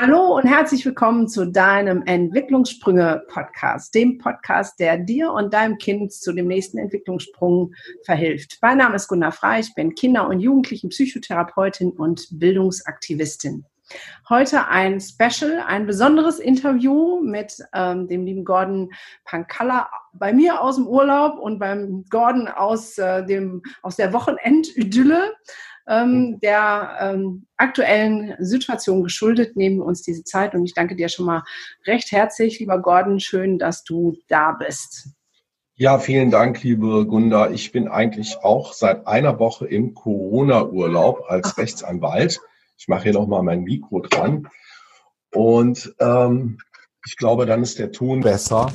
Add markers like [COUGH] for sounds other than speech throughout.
Hallo und herzlich willkommen zu deinem Entwicklungssprünge-Podcast, dem Podcast, der dir und deinem Kind zu dem nächsten Entwicklungssprung verhilft. Mein Name ist Gunnar Frei, ich bin Kinder- und Jugendlichen-Psychotherapeutin und Bildungsaktivistin. Heute ein Special, ein besonderes Interview mit ähm, dem lieben Gordon Pankalla bei mir aus dem Urlaub und beim Gordon aus, äh, dem, aus der Wochenendidylle ähm, mhm. der ähm, aktuellen Situation geschuldet, nehmen wir uns diese Zeit. Und ich danke dir schon mal recht herzlich, lieber Gordon. Schön, dass du da bist. Ja, vielen Dank, liebe Gunda. Ich bin eigentlich auch seit einer Woche im Corona-Urlaub als Ach. Rechtsanwalt. Ich mache hier nochmal mein Mikro dran. Und ähm, ich glaube, dann ist der Ton besser.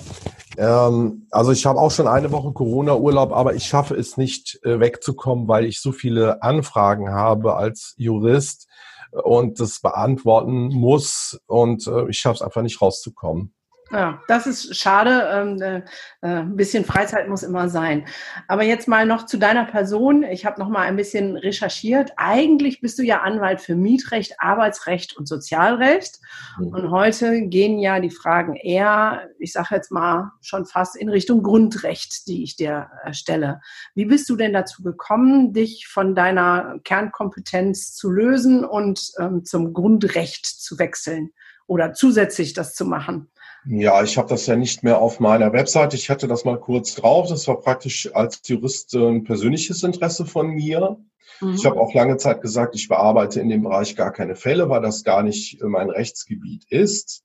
Ähm, also ich habe auch schon eine Woche Corona-Urlaub, aber ich schaffe es nicht äh, wegzukommen, weil ich so viele Anfragen habe als Jurist und das beantworten muss und äh, ich schaffe es einfach nicht rauszukommen. Ja, das ist schade. Ähm, äh, äh, ein bisschen Freizeit muss immer sein. Aber jetzt mal noch zu deiner Person. Ich habe noch mal ein bisschen recherchiert. Eigentlich bist du ja Anwalt für Mietrecht, Arbeitsrecht und Sozialrecht. Mhm. Und heute gehen ja die Fragen eher, ich sage jetzt mal schon fast in Richtung Grundrecht, die ich dir äh, stelle. Wie bist du denn dazu gekommen, dich von deiner Kernkompetenz zu lösen und ähm, zum Grundrecht zu wechseln oder zusätzlich das zu machen? Ja, ich habe das ja nicht mehr auf meiner Webseite. Ich hatte das mal kurz drauf. Das war praktisch als Jurist ein persönliches Interesse von mir. Mhm. Ich habe auch lange Zeit gesagt, ich bearbeite in dem Bereich gar keine Fälle, weil das gar nicht mein Rechtsgebiet ist.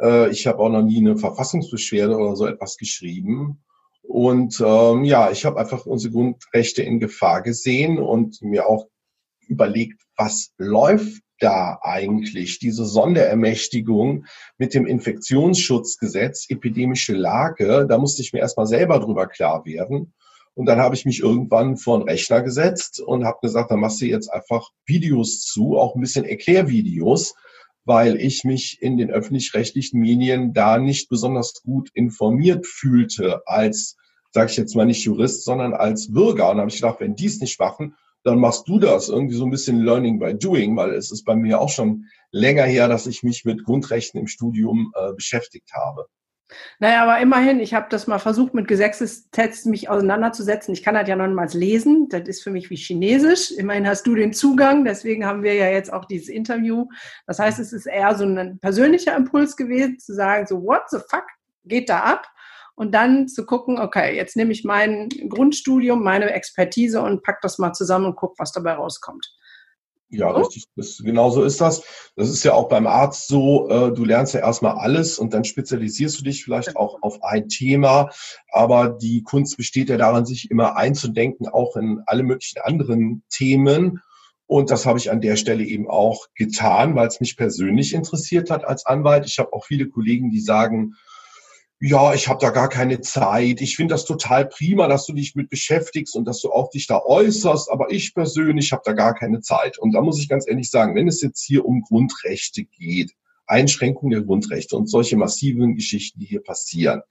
Äh, ich habe auch noch nie eine Verfassungsbeschwerde oder so etwas geschrieben. Und ähm, ja, ich habe einfach unsere Grundrechte in Gefahr gesehen und mir auch überlegt, was läuft da eigentlich diese Sonderermächtigung mit dem Infektionsschutzgesetz, epidemische Lage? Da musste ich mir erstmal selber drüber klar werden. Und dann habe ich mich irgendwann vor einen Rechner gesetzt und habe gesagt, dann machst du jetzt einfach Videos zu, auch ein bisschen Erklärvideos, weil ich mich in den öffentlich-rechtlichen Medien da nicht besonders gut informiert fühlte als, sage ich jetzt mal nicht Jurist, sondern als Bürger. Und habe ich gedacht, wenn die es nicht machen, dann machst du das irgendwie so ein bisschen Learning by Doing, weil es ist bei mir auch schon länger her, dass ich mich mit Grundrechten im Studium äh, beschäftigt habe. Naja, aber immerhin, ich habe das mal versucht, mit Gesetzestests mich auseinanderzusetzen. Ich kann das ja noch mal lesen. Das ist für mich wie Chinesisch. Immerhin hast du den Zugang. Deswegen haben wir ja jetzt auch dieses Interview. Das heißt, es ist eher so ein persönlicher Impuls gewesen, zu sagen, so, what the fuck geht da ab? Und dann zu gucken, okay, jetzt nehme ich mein Grundstudium, meine Expertise und pack das mal zusammen und guck, was dabei rauskommt. Ja, richtig. Das, genau so ist das. Das ist ja auch beim Arzt so, äh, du lernst ja erstmal alles und dann spezialisierst du dich vielleicht auch auf ein Thema. Aber die Kunst besteht ja daran, sich immer einzudenken, auch in alle möglichen anderen Themen. Und das habe ich an der Stelle eben auch getan, weil es mich persönlich interessiert hat als Anwalt. Ich habe auch viele Kollegen, die sagen, ja, ich habe da gar keine Zeit. Ich finde das total prima, dass du dich mit beschäftigst und dass du auch dich da äußerst, aber ich persönlich habe da gar keine Zeit. Und da muss ich ganz ehrlich sagen, wenn es jetzt hier um Grundrechte geht, Einschränkung der Grundrechte und solche massiven Geschichten, die hier passieren,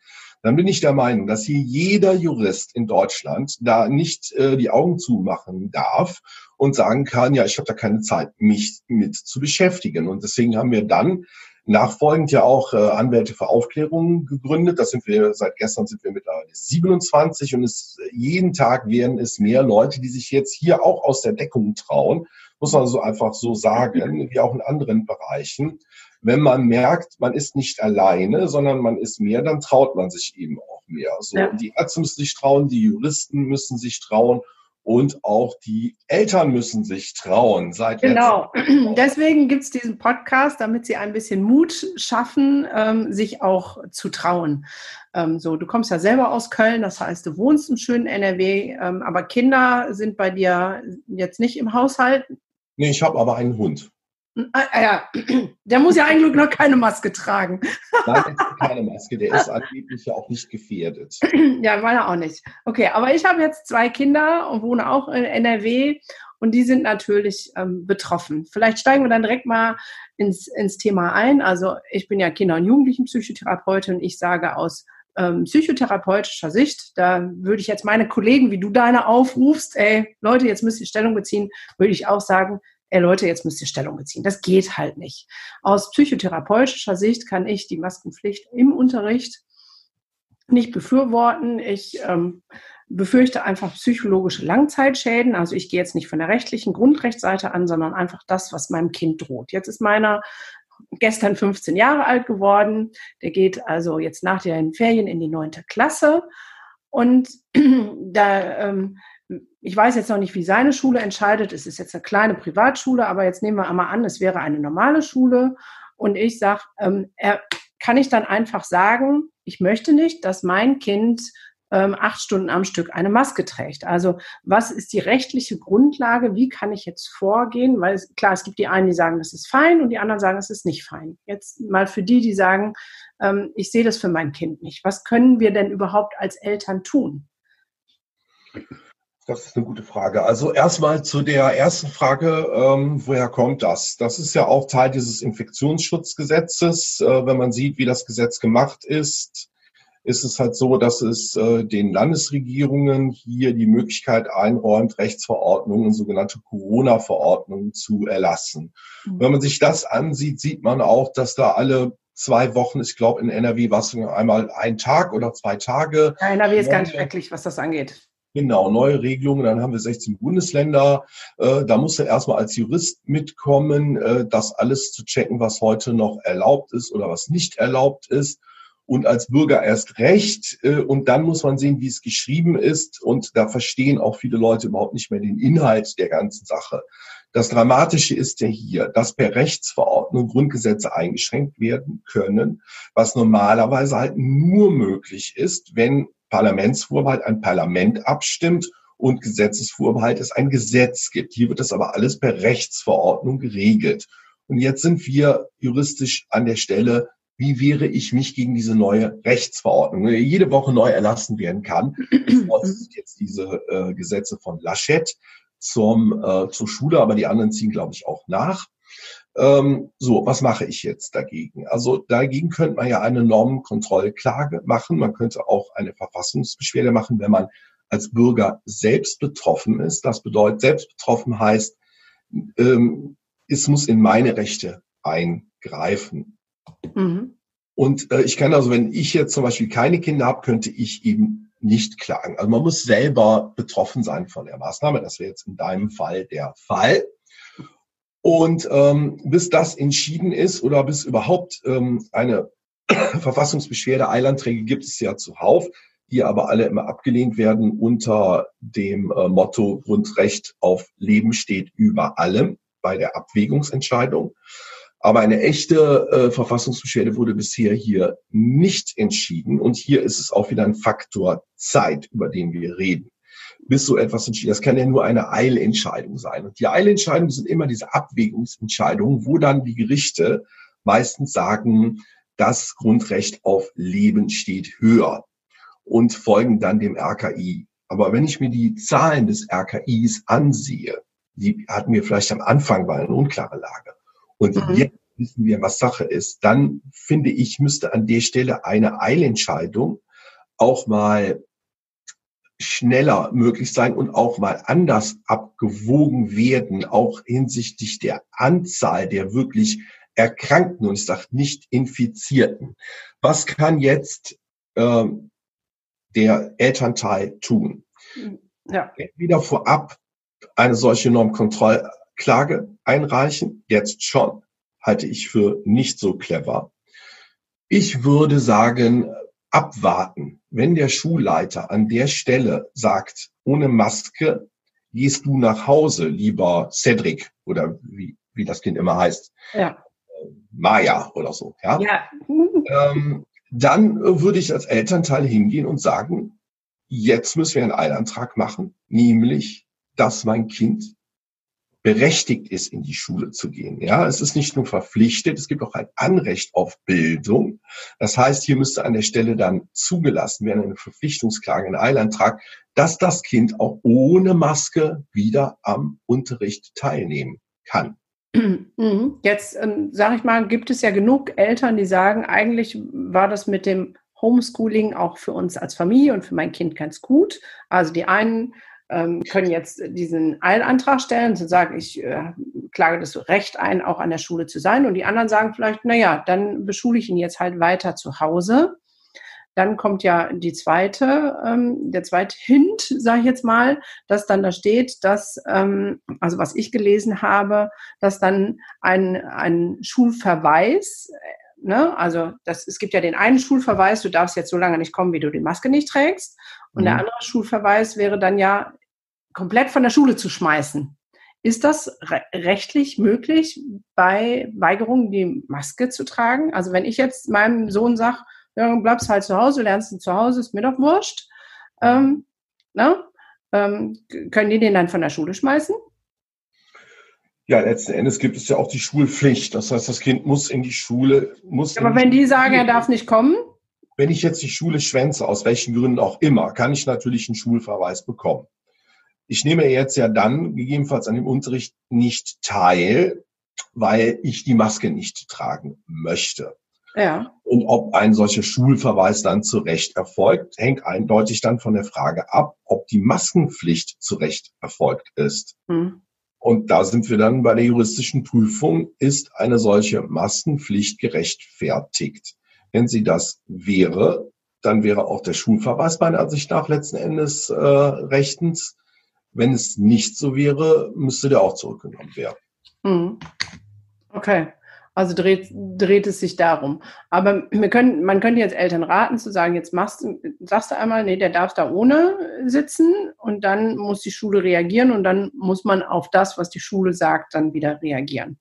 dann bin ich der Meinung, dass hier jeder Jurist in Deutschland da nicht äh, die Augen zumachen darf und sagen kann, ja, ich habe da keine Zeit, mich mit zu beschäftigen. Und deswegen haben wir dann nachfolgend ja auch äh, Anwälte für Aufklärung gegründet. Das sind wir, seit gestern sind wir mittlerweile 27 und es, jeden Tag werden es mehr Leute, die sich jetzt hier auch aus der Deckung trauen, muss man so einfach so sagen, wie auch in anderen Bereichen. Wenn man merkt, man ist nicht alleine, sondern man ist mehr, dann traut man sich eben auch mehr. So, ja. Die Ärzte müssen sich trauen, die Juristen müssen sich trauen und auch die Eltern müssen sich trauen. Seit genau. [CLEARS THROAT] Deswegen gibt es diesen Podcast, damit sie ein bisschen Mut schaffen, ähm, sich auch zu trauen. Ähm, so, du kommst ja selber aus Köln, das heißt, du wohnst im schönen NRW, ähm, aber Kinder sind bei dir jetzt nicht im Haushalt. Nee, ich habe aber einen Hund. Ah, ah, ja, [CLEARS THROAT] der muss ja eigentlich noch keine Maske tragen. [LAUGHS] Nein, keine Maske, der ist angeblich ja auch nicht gefährdet. [CLEARS THROAT] Ja, meiner auch nicht. Okay, aber ich habe jetzt zwei Kinder und wohne auch in NRW und die sind natürlich ähm, betroffen. Vielleicht steigen wir dann direkt mal ins, ins Thema ein. Also ich bin ja Kinder- und Jugendlichenpsychotherapeutin und ich sage aus ähm, psychotherapeutischer Sicht, da würde ich jetzt meine Kollegen, wie du deine aufrufst, ey, Leute, jetzt müsst ihr Stellung beziehen, würde ich auch sagen, ey Leute, jetzt müsst ihr Stellung beziehen. Das geht halt nicht. Aus psychotherapeutischer Sicht kann ich die Maskenpflicht im Unterricht nicht befürworten. Ich ähm, befürchte einfach psychologische Langzeitschäden. Also ich gehe jetzt nicht von der rechtlichen Grundrechtsseite an, sondern einfach das, was meinem Kind droht. Jetzt ist meiner gestern 15 Jahre alt geworden. Der geht also jetzt nach den Ferien in die neunte Klasse. Und [CLEARS THROAT] da, ähm, ich weiß jetzt noch nicht, wie seine Schule entscheidet. Es ist jetzt eine kleine Privatschule, aber jetzt nehmen wir einmal an, es wäre eine normale Schule. Und ich sage, ähm, er, kann ich dann einfach sagen, ich möchte nicht, dass mein Kind ähm, acht Stunden am Stück eine Maske trägt. Also was ist die rechtliche Grundlage? Wie kann ich jetzt vorgehen? Weil es, klar, es gibt die einen, die sagen, das ist fein und die anderen sagen, es ist nicht fein. Jetzt mal für die, die sagen, ähm, ich sehe das für mein Kind nicht. Was können wir denn überhaupt als Eltern tun? Das ist eine gute Frage. Also erstmal zu der ersten Frage, ähm, woher kommt das? Das ist ja auch Teil dieses Infektionsschutzgesetzes. Äh, wenn man sieht, wie das Gesetz gemacht ist, ist es halt so, dass es äh, den Landesregierungen hier die Möglichkeit einräumt, Rechtsverordnungen, sogenannte Corona-Verordnungen zu erlassen. Mhm. Wenn man sich das ansieht, sieht man auch, dass da alle zwei Wochen, ich glaube in NRW war es einmal ein Tag oder zwei Tage. Ja, NRW ist ganz schrecklich, was das angeht. Genau, neue Regelungen, dann haben wir 16 Bundesländer. Äh, da muss er erstmal als Jurist mitkommen, äh, das alles zu checken, was heute noch erlaubt ist oder was nicht erlaubt ist und als Bürger erst recht. Äh, und dann muss man sehen, wie es geschrieben ist. Und da verstehen auch viele Leute überhaupt nicht mehr den Inhalt der ganzen Sache. Das Dramatische ist ja hier, dass per Rechtsverordnung Grundgesetze eingeschränkt werden können, was normalerweise halt nur möglich ist, wenn Parlamentsvorbehalt ein Parlament abstimmt und Gesetzesvorbehalt es ein Gesetz gibt. Hier wird das aber alles per Rechtsverordnung geregelt. Und jetzt sind wir juristisch an der Stelle, wie wehre ich mich gegen diese neue Rechtsverordnung, die jede Woche neu erlassen werden kann. [CLEARS THROAT] Jetzt diese äh, Gesetze von Laschet zum, äh, zur Schule, aber die anderen ziehen, glaube ich, auch nach. Ähm, so, was mache ich jetzt dagegen? Also dagegen könnte man ja eine Normenkontrollklage machen. Man könnte auch eine Verfassungsbeschwerde machen, wenn man als Bürger selbst betroffen ist. Das bedeutet, selbst betroffen heißt, ähm, es muss in meine Rechte eingreifen. Mhm. Und äh, ich kann also, wenn ich jetzt zum Beispiel keine Kinder habe, könnte ich eben nicht klagen. Also man muss selber betroffen sein von der Maßnahme. Das wäre jetzt in deinem Fall der Fall. Und ähm, bis das entschieden ist oder bis überhaupt ähm, eine [COUGHS] Verfassungsbeschwerde, Eilanträge gibt es ja zuhauf, die aber alle immer abgelehnt werden unter dem äh, Motto Grundrecht auf Leben steht über allem bei der Abwägungsentscheidung. Aber eine echte äh, Verfassungsbeschwerde wurde bisher hier nicht entschieden. Und hier ist es auch wieder ein Faktor Zeit, über den wir reden. Bis so etwas entschieden. Das kann ja nur eine Eilentscheidung sein. Und die Eilentscheidungen sind immer diese Abwägungsentscheidungen, wo dann die Gerichte meistens sagen, das Grundrecht auf Leben steht höher und folgen dann dem RKI. Aber wenn ich mir die Zahlen des RKIs ansehe, die hatten wir vielleicht am Anfang war eine unklare Lage. Und mhm. jetzt wissen wir, was Sache ist. Dann finde ich, müsste an der Stelle eine Eilentscheidung auch mal schneller möglich sein und auch mal anders abgewogen werden, auch hinsichtlich der Anzahl der wirklich Erkrankten und ich sage nicht Infizierten. Was kann jetzt ähm, der Elternteil tun? Ja. Entweder vorab eine solche Normkontrollklage einreichen, jetzt schon, halte ich für nicht so clever. Ich würde sagen, abwarten. Wenn der Schulleiter an der Stelle sagt, ohne Maske gehst du nach Hause, lieber Cedric oder wie, wie das Kind immer heißt. Ja. Maya oder so. Ja. ja. Ähm, dann würde ich als Elternteil hingehen und sagen, jetzt müssen wir einen Eilantrag machen, nämlich, dass mein Kind berechtigt ist, in die Schule zu gehen. Ja, es ist nicht nur verpflichtet, es gibt auch ein Anrecht auf Bildung. Das heißt, hier müsste an der Stelle dann zugelassen werden, eine Verpflichtungsklage, ein Eilantrag, dass das Kind auch ohne Maske wieder am Unterricht teilnehmen kann. Mhm. Jetzt ähm, sage ich mal, gibt es ja genug Eltern, die sagen, eigentlich war das mit dem Homeschooling auch für uns als Familie und für mein Kind ganz gut. Also die einen ähm, können jetzt diesen Eilantrag stellen, zu sagen, ich äh, klage das Recht ein, auch an der Schule zu sein. Und die anderen sagen vielleicht, na ja, dann beschule ich ihn jetzt halt weiter zu Hause. Dann kommt ja die zweite, ähm, der zweite Hint, sage ich jetzt mal, dass dann da steht, dass, ähm, also was ich gelesen habe, dass dann ein, ein Schulverweis, äh, ne, also das, es gibt ja den einen Schulverweis, du darfst jetzt so lange nicht kommen, wie du die Maske nicht trägst. Und mhm. der andere Schulverweis wäre dann ja komplett von der Schule zu schmeißen. Ist das re rechtlich möglich, bei Weigerung die Maske zu tragen? Also wenn ich jetzt meinem Sohn sage, ja, bleibst halt zu Hause, lernst du zu Hause, ist mir doch wurscht. Ähm, ne? ähm, können die den dann von der Schule schmeißen? Ja, letzten Endes gibt es ja auch die Schulpflicht. Das heißt, das Kind muss in die Schule. Muss Aber wenn die sagen, er darf nicht kommen? Wenn ich jetzt die Schule schwänze, aus welchen Gründen auch immer, kann ich natürlich einen Schulverweis bekommen. Ich nehme jetzt ja dann gegebenenfalls an dem Unterricht nicht teil, weil ich die Maske nicht tragen möchte. Ja. Und ob ein solcher Schulverweis dann zu Recht erfolgt, hängt eindeutig dann von der Frage ab, ob die Maskenpflicht zu Recht erfolgt ist. Hm. Und da sind wir dann bei der juristischen Prüfung, ist eine solche Maskenpflicht gerechtfertigt? Wenn sie das wäre, dann wäre auch der Schulverweis meiner Ansicht nach letzten Endes äh, rechtens. Wenn es nicht so wäre, müsste der auch zurückgenommen werden. Hm. Okay. Also dreht, dreht es sich darum. Aber wir können, man könnte jetzt Eltern raten, zu sagen, jetzt machst, sagst du einmal, nee, der darf da ohne sitzen und dann muss die Schule reagieren und dann muss man auf das, was die Schule sagt, dann wieder reagieren.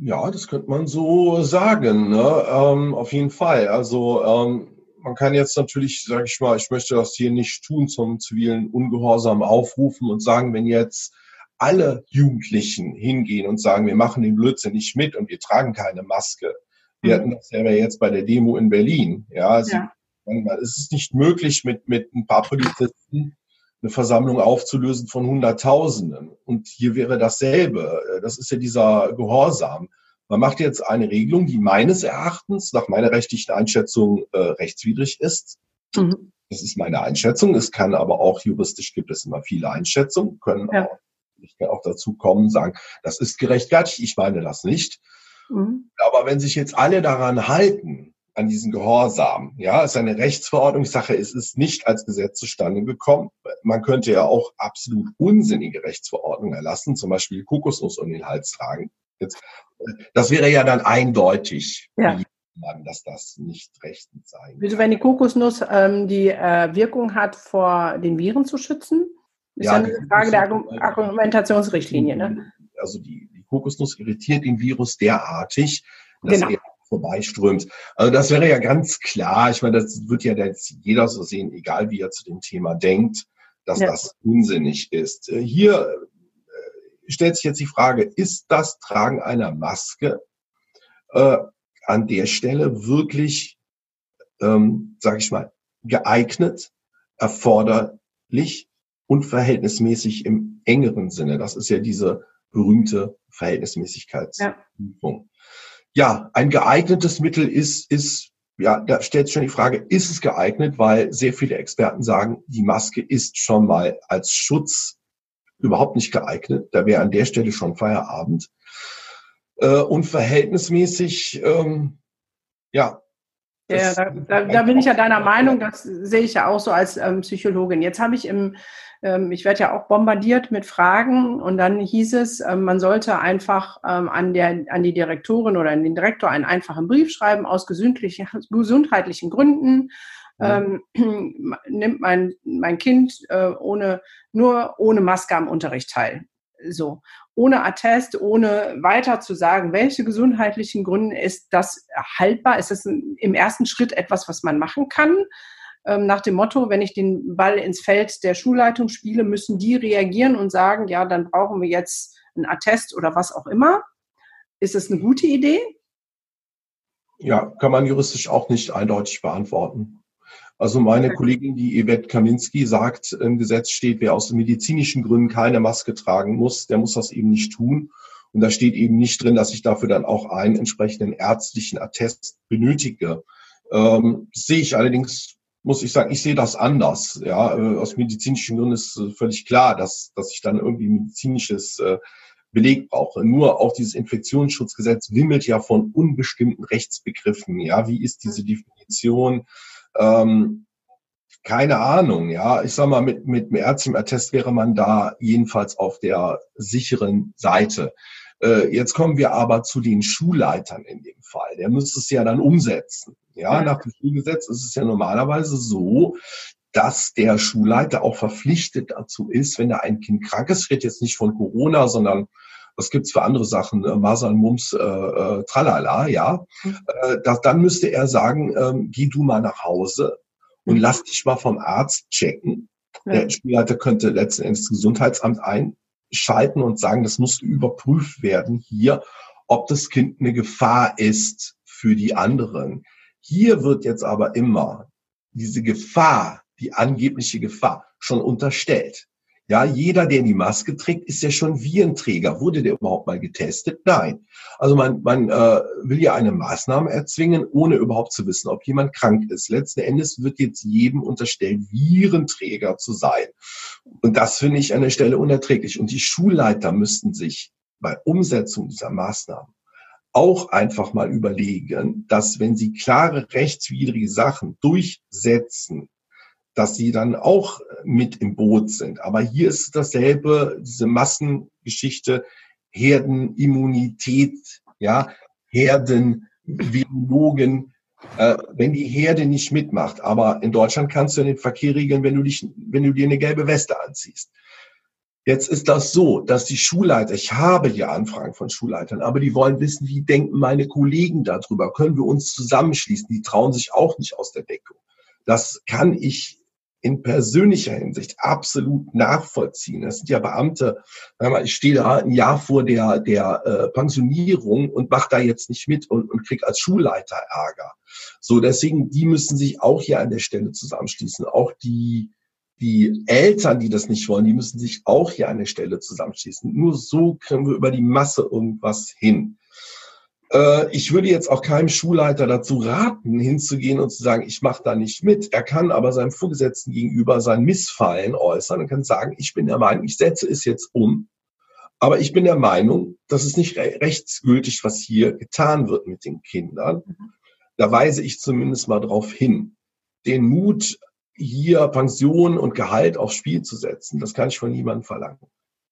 Ja, das könnte man so sagen, ne? ähm, auf jeden Fall. Also ähm, man kann jetzt natürlich, sage ich mal, ich möchte das hier nicht tun, zum zivilen Ungehorsam aufrufen und sagen, wenn jetzt alle Jugendlichen hingehen und sagen, wir machen den Blödsinn nicht mit und wir tragen keine Maske. Wir mhm. hatten das ja jetzt bei der Demo in Berlin. Ja, also ja. es ist nicht möglich, mit, mit ein paar Polizisten eine Versammlung aufzulösen von Hunderttausenden. Und hier wäre dasselbe. Das ist ja dieser Gehorsam. Man macht jetzt eine Regelung, die meines Erachtens, nach meiner rechtlichen Einschätzung, äh, rechtswidrig ist. Mhm. Das ist meine Einschätzung. Es kann aber auch juristisch gibt es immer viele Einschätzungen, können ja. auch ich kann auch dazu kommen, sagen, das ist gerechtfertigt, ich meine das nicht. Mhm. Aber wenn sich jetzt alle daran halten, an diesen Gehorsam, ja, ist eine Rechtsverordnungssache, es ist nicht als Gesetz zustande gekommen. Man könnte ja auch absolut unsinnige Rechtsverordnungen erlassen, zum Beispiel Kokosnuss um den Hals tragen. Jetzt, das wäre ja dann eindeutig, ja. dass das nicht rechtens sein Wieso, wenn die Kokosnuss ähm, die äh, Wirkung hat, vor den Viren zu schützen? Ist ja, eine Frage der Argumentationsrichtlinie, ne? Also die, die Kokosnuss irritiert den Virus derartig, dass genau. er vorbeiströmt. Also das wäre ja ganz klar. Ich meine, das wird ja jetzt jeder so sehen, egal wie er zu dem Thema denkt, dass ja. das unsinnig ist. Äh, hier stellt sich jetzt die Frage, ist das Tragen einer Maske äh, an der Stelle wirklich, ähm, sage ich mal, geeignet, erforderlich und verhältnismäßig im engeren Sinne. Das ist ja diese berühmte Verhältnismäßigkeitsprüfung. Ja. ja, ein geeignetes Mittel ist, ist, ja, da stellt sich schon die Frage, ist es geeignet? Weil sehr viele Experten sagen, die Maske ist schon mal als Schutz überhaupt nicht geeignet. Da wäre an der Stelle schon Feierabend. Äh, und verhältnismäßig, ähm, ja, ja, da, da, da, bin ich ja deiner Meinung, das sehe ich ja auch so als ähm, Psychologin. Jetzt habe ich im, ähm, ich werde ja auch bombardiert mit Fragen und dann hieß es, ähm, man sollte einfach ähm, an, der, an die Direktorin oder an den Direktor einen einfachen Brief schreiben aus gesundheitlichen Gründen. Ähm, [CLEARS THROAT] nimmt mein, mein Kind äh, ohne, nur ohne Maske am Unterricht teil. So ohne Attest, ohne weiter zu sagen, welche gesundheitlichen Gründe ist das haltbar? Ist das im ersten Schritt etwas, was man machen kann? Ähm, nach dem Motto, wenn ich den Ball ins Feld der Schulleitung spiele, müssen die reagieren und sagen, ja, dann brauchen wir jetzt einen Attest oder was auch immer. Ist das eine gute Idee? Ja, kann man juristisch auch nicht eindeutig beantworten. Also meine Kollegin, die Yvette Kaminski, sagt, im Gesetz steht, wer aus medizinischen Gründen keine Maske tragen muss, der muss das eben nicht tun. Und da steht eben nicht drin, dass ich dafür dann auch einen entsprechenden ärztlichen Attest benötige. Ähm, sehe ich allerdings muss ich sagen, ich sehe das anders. Ja, äh, aus medizinischen Gründen ist völlig klar, dass, dass ich dann irgendwie medizinisches äh, Beleg brauche. Nur auch dieses Infektionsschutzgesetz wimmelt ja von unbestimmten Rechtsbegriffen. Ja, wie ist diese Definition? Ähm, keine Ahnung, ja. Ich sag mal, mit, mit dem Ärztenattest wäre man da jedenfalls auf der sicheren Seite. Äh, jetzt kommen wir aber zu den Schulleitern in dem Fall. Der müsste es ja dann umsetzen. Ja, nach dem Schulgesetz ist es ja normalerweise so, dass der Schulleiter auch verpflichtet dazu ist, wenn da ein Kind krank ist, ich rede jetzt nicht von Corona, sondern was gibt's für andere Sachen, äh, Masern, Mumps, äh, äh, tralala, ja, mhm. äh, das, dann müsste er sagen, ähm, geh du mal nach Hause und mhm. lass dich mal vom Arzt checken. Ja. Der Schulleiter könnte letzten Endes das Gesundheitsamt einschalten und sagen, das musste überprüft werden hier, ob das Kind eine Gefahr ist für die anderen. Hier wird jetzt aber immer diese Gefahr die angebliche Gefahr schon unterstellt. Ja, jeder, der die Maske trägt, ist ja schon Virenträger. Wurde der überhaupt mal getestet? Nein. Also man, man äh, will ja eine Maßnahme erzwingen, ohne überhaupt zu wissen, ob jemand krank ist. Letzten Endes wird jetzt jedem unterstellt, Virenträger zu sein. Und das finde ich an der Stelle unerträglich. Und die Schulleiter müssten sich bei Umsetzung dieser Maßnahmen auch einfach mal überlegen, dass wenn sie klare rechtswidrige Sachen durchsetzen, dass sie dann auch mit im Boot sind. Aber hier ist dasselbe, diese Massengeschichte, Herdenimmunität, ja, Herdenbiologen, äh, wenn die Herde nicht mitmacht. Aber in Deutschland kannst du den Verkehr regeln, wenn du dich, wenn du dir eine gelbe Weste anziehst. Jetzt ist das so, dass die Schulleiter, ich habe ja Anfragen von Schulleitern, aber die wollen wissen, wie denken meine Kollegen darüber? Können wir uns zusammenschließen? Die trauen sich auch nicht aus der Deckung. Das kann ich in persönlicher Hinsicht absolut nachvollziehen. Das sind ja Beamte, ich stehe da ein Jahr vor der, der äh, Pensionierung und mache da jetzt nicht mit und, und krieg als Schulleiter Ärger. So, deswegen, die müssen sich auch hier an der Stelle zusammenschließen. Auch die, die Eltern, die das nicht wollen, die müssen sich auch hier an der Stelle zusammenschließen. Nur so kriegen wir über die Masse irgendwas hin. Äh, ich würde jetzt auch keinem Schulleiter dazu raten, hinzugehen und zu sagen, ich mache da nicht mit. Er kann aber seinem Vorgesetzten gegenüber sein Missfallen äußern und kann sagen, ich bin der Meinung, ich setze es jetzt um. Aber ich bin der Meinung, das ist nicht rechtsgültig, was hier getan wird mit den Kindern. Da weise ich zumindest mal darauf hin. Den Mut, hier Pension und Gehalt aufs Spiel zu setzen, das kann ich von niemandem verlangen.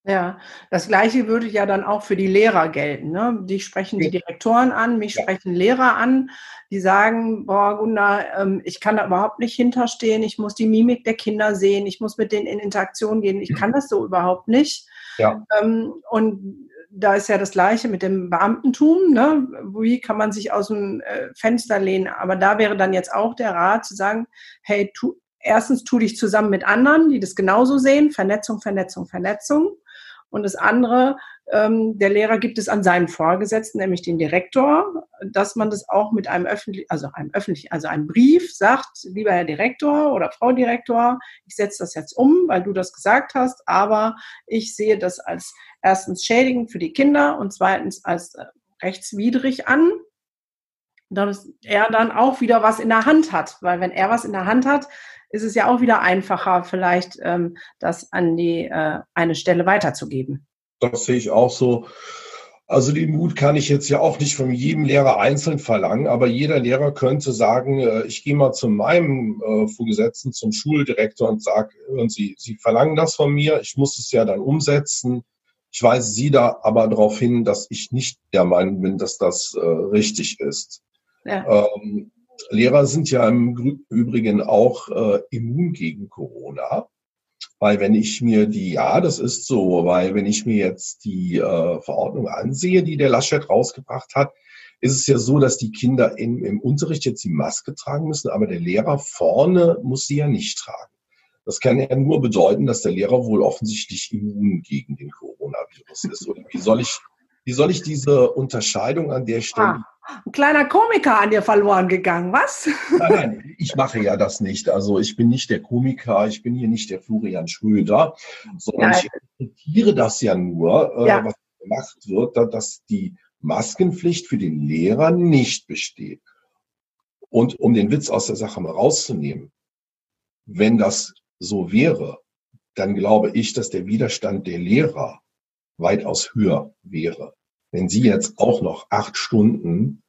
Ja, das Gleiche würde ja dann auch für die Lehrer gelten. Ne? Die sprechen die Direktoren an, mich ja. sprechen Lehrer an, die sagen, boah, Gunda, ähm, ich kann da überhaupt nicht hinterstehen, ich muss die Mimik der Kinder sehen, ich muss mit denen in Interaktion gehen, ich kann das so überhaupt nicht. Ja. Ähm, und da ist ja das Gleiche mit dem Beamtentum. Ne? Wie kann man sich aus dem äh, Fenster lehnen? Aber da wäre dann jetzt auch der Rat zu sagen, hey, tu, erstens tu dich zusammen mit anderen, die das genauso sehen, Vernetzung, Vernetzung, Vernetzung. Und das andere, ähm, der Lehrer gibt es an seinen Vorgesetzten, nämlich den Direktor, dass man das auch mit einem öffentlichen, also einem öffentlichen, also einem Brief sagt, lieber Herr Direktor oder Frau Direktor, ich setze das jetzt um, weil du das gesagt hast, aber ich sehe das als erstens schädigend für die Kinder und zweitens als äh, rechtswidrig an, dass er dann auch wieder was in der Hand hat. Weil wenn er was in der Hand hat, ist es ja auch wieder einfacher, vielleicht ähm, das an die äh, eine Stelle weiterzugeben. Das sehe ich auch so. Also den Mut kann ich jetzt ja auch nicht von jedem Lehrer einzeln verlangen, aber jeder Lehrer könnte sagen, äh, ich gehe mal zu meinem äh, Vorgesetzten, zum Schuldirektor und sage, hören Sie, Sie verlangen das von mir, ich muss es ja dann umsetzen. Ich weise Sie da aber darauf hin, dass ich nicht der Meinung bin, dass das äh, richtig ist. Ja. Ähm, Lehrer sind ja im Übrigen auch äh, immun gegen Corona. Weil wenn ich mir die, ja, das ist so, weil wenn ich mir jetzt die äh, Verordnung ansehe, die der Laschet rausgebracht hat, ist es ja so, dass die Kinder im, im Unterricht jetzt die Maske tragen müssen, aber der Lehrer vorne muss sie ja nicht tragen. Das kann ja nur bedeuten, dass der Lehrer wohl offensichtlich immun gegen den Coronavirus ist. Oder wie soll ich, wie soll ich diese Unterscheidung an der Stelle ah ein kleiner Komiker an dir verloren gegangen, was? Nein, nein, ich mache ja das nicht. Also ich bin nicht der Komiker, ich bin hier nicht der Florian Schröder, sondern nein. ich interpretiere das ja nur, äh, ja. was gemacht wird, dass die Maskenpflicht für den Lehrer nicht besteht. Und um den Witz aus der Sache mal rauszunehmen, wenn das so wäre, dann glaube ich, dass der Widerstand der Lehrer weitaus höher wäre. Wenn sie jetzt auch noch acht Stunden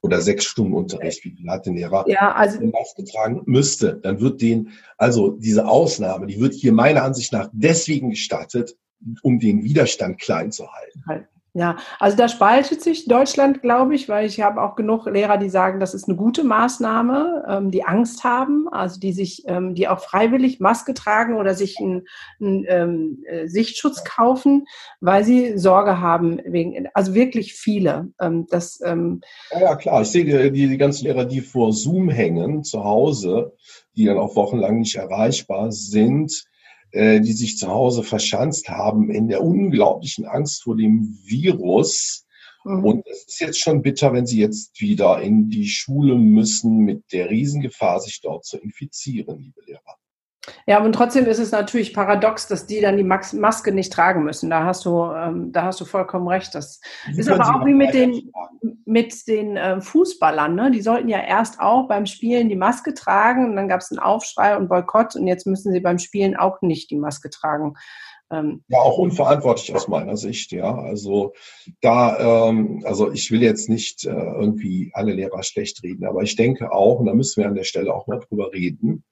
oder sechs Stunden Unterricht, wie viel hat Lehrer, ja, also, Maske tragen müsste, dann wird den, also diese Ausnahme, die wird hier meiner Ansicht nach deswegen gestattet, um den Widerstand klein zu halten. Ja, also da spaltet sich Deutschland, glaube ich, weil ich habe auch genug Lehrer, die sagen, das ist eine gute Maßnahme, ähm, die Angst haben, also die sich, ähm, die auch freiwillig Maske tragen oder sich einen, einen ähm, äh, Sichtschutz kaufen, weil sie Sorge haben wegen, also wirklich viele. Ähm, das, ähm, ja, ja, klar. Ich sehe die, die ganzen Lehrer, die vor Zoom hängen zu Hause, die dann auch wochenlang nicht erreichbar sind äh, die sich zu Hause verschanzt haben in der unglaublichen Angst vor dem Virus. Mhm. Und es ist jetzt schon bitter, wenn sie jetzt wieder in die Schule müssen mit der Riesengefahr, sich dort zu infizieren, liebe Lehrer. Ja, und trotzdem ist es natürlich paradox, dass die dann die Maske nicht tragen müssen. Da hast du, ähm, da hast du vollkommen recht. Das die ist aber auch wie mit den, mit den äh, Fußballern. Ne? Die sollten ja erst auch beim Spielen die Maske tragen und dann gab es einen Aufschrei und Boykott und jetzt müssen sie beim Spielen auch nicht die Maske tragen. Ähm, ja, auch unverantwortlich aus meiner Sicht, ja. Also da, ähm, also ich will jetzt nicht äh, irgendwie alle Lehrer schlecht reden, aber ich denke auch, und da müssen wir an der Stelle auch mal drüber reden,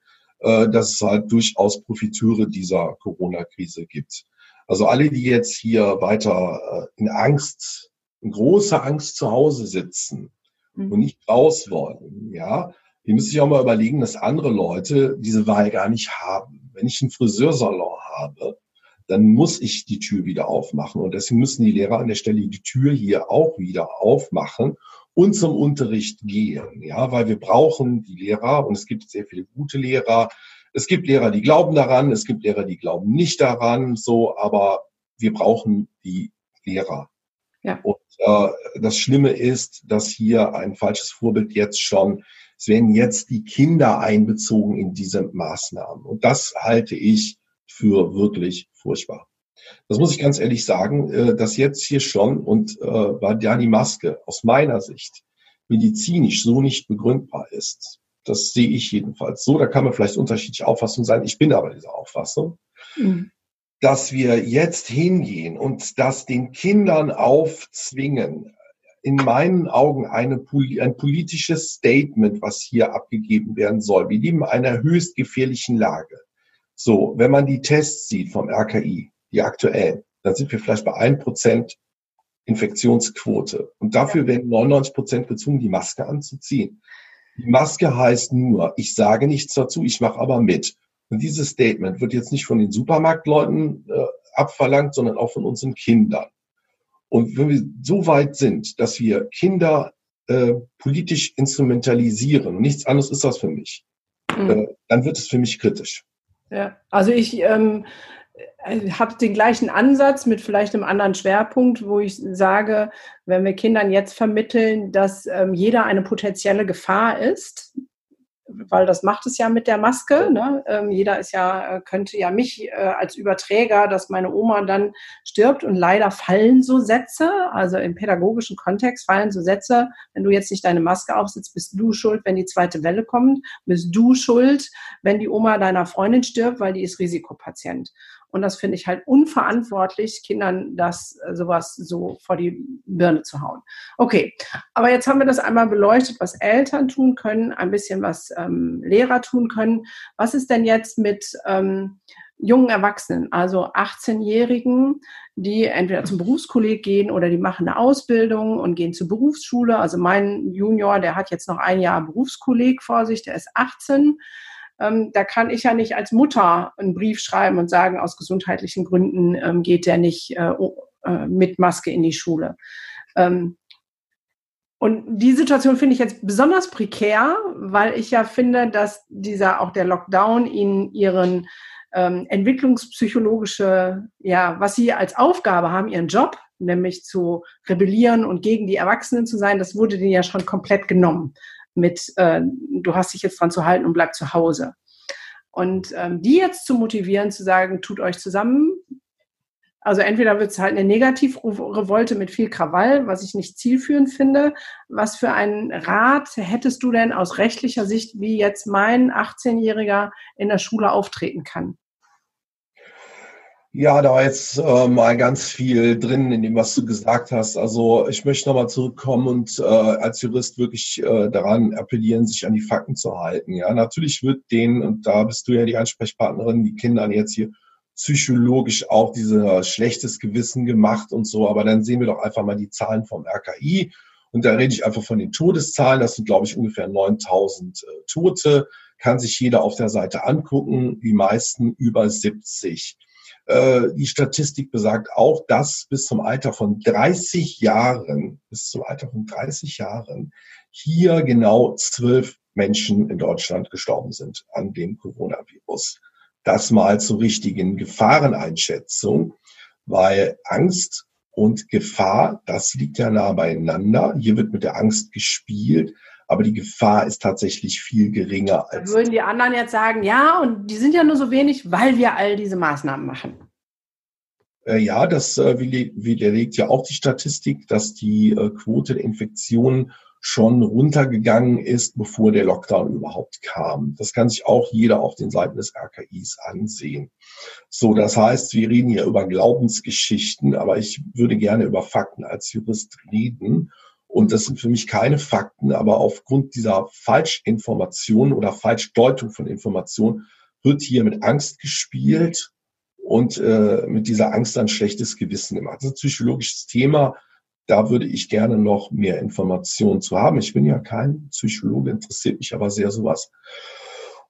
äh, dass es halt durchaus Profiteure dieser Corona-Krise gibt. Also alle, die jetzt hier weiter äh, in Angst, in großer Angst zu Hause sitzen mhm. und nicht raus wollen, ja, die müssen sich auch mal überlegen, dass andere Leute diese Wahl gar nicht haben. Wenn ich einen Friseursalon habe, dann muss ich die Tür wieder aufmachen. Und deswegen müssen die Lehrer an der Stelle die Tür hier auch wieder aufmachen und zum Unterricht gehen. Ja, weil wir brauchen die Lehrer und es gibt sehr viele gute Lehrer. Es gibt Lehrer, die glauben daran, es gibt Lehrer, die glauben nicht daran, so, aber wir brauchen die Lehrer. Ja. Und äh, das Schlimme ist, dass hier ein falsches Vorbild jetzt schon, es werden jetzt die Kinder einbezogen in diese Maßnahmen. Und das halte ich für wirklich furchtbar. Das muss ich ganz ehrlich sagen, äh, dass jetzt hier schon und äh, bei Dani Maske aus meiner Sicht medizinisch so nicht begründbar ist. Das sehe ich jedenfalls so. Da kann man vielleicht unterschiedliche Auffassung sein. Ich bin aber dieser Auffassung, mhm. dass wir jetzt hingehen und das den Kindern aufzwingen, in meinen Augen eine, ein politisches Statement, was hier abgegeben werden soll. Wir leben in einer höchst gefährlichen Lage. So, wenn man die Tests sieht vom RKI, die aktuellen, dann sind wir vielleicht bei 1% Infektionsquote. Und dafür werden 99 Prozent gezwungen, die Maske anzuziehen. Die Maske heißt nur, ich sage nichts dazu, ich mache aber mit. Und dieses Statement wird jetzt nicht von den Supermarktleuten äh, abverlangt, sondern auch von unseren Kindern. Und wenn wir so weit sind, dass wir Kinder äh, politisch instrumentalisieren, nichts anderes ist das für mich, mhm. äh, dann wird es für mich kritisch. Ja, also ich ähm, äh, habe den gleichen Ansatz mit vielleicht einem anderen Schwerpunkt, wo ich sage, wenn wir Kindern jetzt vermitteln, dass ähm, jeder eine potenzielle Gefahr ist, weil das macht es ja mit der Maske. Ne? Ähm, jeder ist ja, äh, könnte ja mich äh, als Überträger, dass meine Oma dann stirbt und leider fallen so Sätze, also im pädagogischen Kontext fallen so Sätze, wenn du jetzt nicht deine Maske aufsetzt, bist du schuld, wenn die zweite Welle kommt, bist du schuld, wenn die Oma deiner Freundin stirbt, weil die ist Risikopatient. Und das finde ich halt unverantwortlich, Kindern das äh, sowas so vor die Birne zu hauen. Okay, aber jetzt haben wir das einmal beleuchtet, was Eltern tun können, ein bisschen was ähm, Lehrer tun können. Was ist denn jetzt mit ähm, jungen Erwachsenen, also 18-Jährigen, die entweder zum Berufskolleg gehen oder die machen eine Ausbildung und gehen zur Berufsschule. Also mein Junior, der hat jetzt noch ein Jahr Berufskolleg vor sich, der ist 18 ähm, da kann ich ja nicht als Mutter einen Brief schreiben und sagen, aus gesundheitlichen Gründen ähm, geht der nicht äh, äh, mit Maske in die Schule. Ähm, und die Situation finde ich jetzt besonders prekär, weil ich ja finde, dass dieser auch der Lockdown ihnen ihren ähm, entwicklungspsychologische, ja, was sie als Aufgabe haben, ihren Job, nämlich zu rebellieren und gegen die Erwachsenen zu sein, das wurde denen ja schon komplett genommen mit, äh, du hast dich jetzt dran zu halten und bleib zu Hause. Und ähm, die jetzt zu motivieren, zu sagen, tut euch zusammen, Also entweder wird es halt eine Negativrevolte mit viel Krawall, was ich nicht zielführend finde. Was für einen Rat hättest du denn aus rechtlicher Sicht, wie jetzt mein 18-Jähriger in der Schule auftreten kann? Ja, da war jetzt äh, mal ganz viel drin in dem, was du gesagt hast. Also ich möchte nochmal zurückkommen und äh, als Jurist wirklich äh, daran appellieren, sich an die Fakten zu halten. Ja, natürlich wird denen, und da bist du ja die Ansprechpartnerin, die Kindern jetzt hier psychologisch auch dieser schlechtes Gewissen gemacht und so. Aber dann sehen wir doch einfach mal die Zahlen vom RKI. Und da rede ich einfach von den Todeszahlen. Das sind, glaube ich, ungefähr 9000 äh, Tote. Kann sich jeder auf der Seite angucken. Die meisten über 70. Äh, die Statistik besagt auch, dass bis zum Alter von 30 Jahren, bis zum Alter von 30 Jahren, hier genau zwölf Menschen in Deutschland gestorben sind an dem Coronavirus das mal zur richtigen Gefahreneinschätzung, weil Angst und Gefahr, das liegt ja nah beieinander. Hier wird mit der Angst gespielt, aber die Gefahr ist tatsächlich viel geringer als. Würden die anderen jetzt sagen, ja, und die sind ja nur so wenig, weil wir all diese Maßnahmen machen? Äh, ja, das äh, widerlegt ja auch die Statistik, dass die äh, Quote der Infektionen schon runtergegangen ist, bevor der Lockdown überhaupt kam. Das kann sich auch jeder auf den Seiten des RKIs ansehen. So, das heißt, wir reden hier über Glaubensgeschichten, aber ich würde gerne über Fakten als Jurist reden. Und das sind für mich keine Fakten, aber aufgrund dieser Falschinformation oder Falschdeutung von Informationen wird hier mit Angst gespielt und äh, mit dieser Angst ein schlechtes Gewissen gemacht. Das ist ein psychologisches Thema da würde ich gerne noch mehr Informationen zu haben. Ich bin ja kein Psychologe, interessiert mich aber sehr sowas.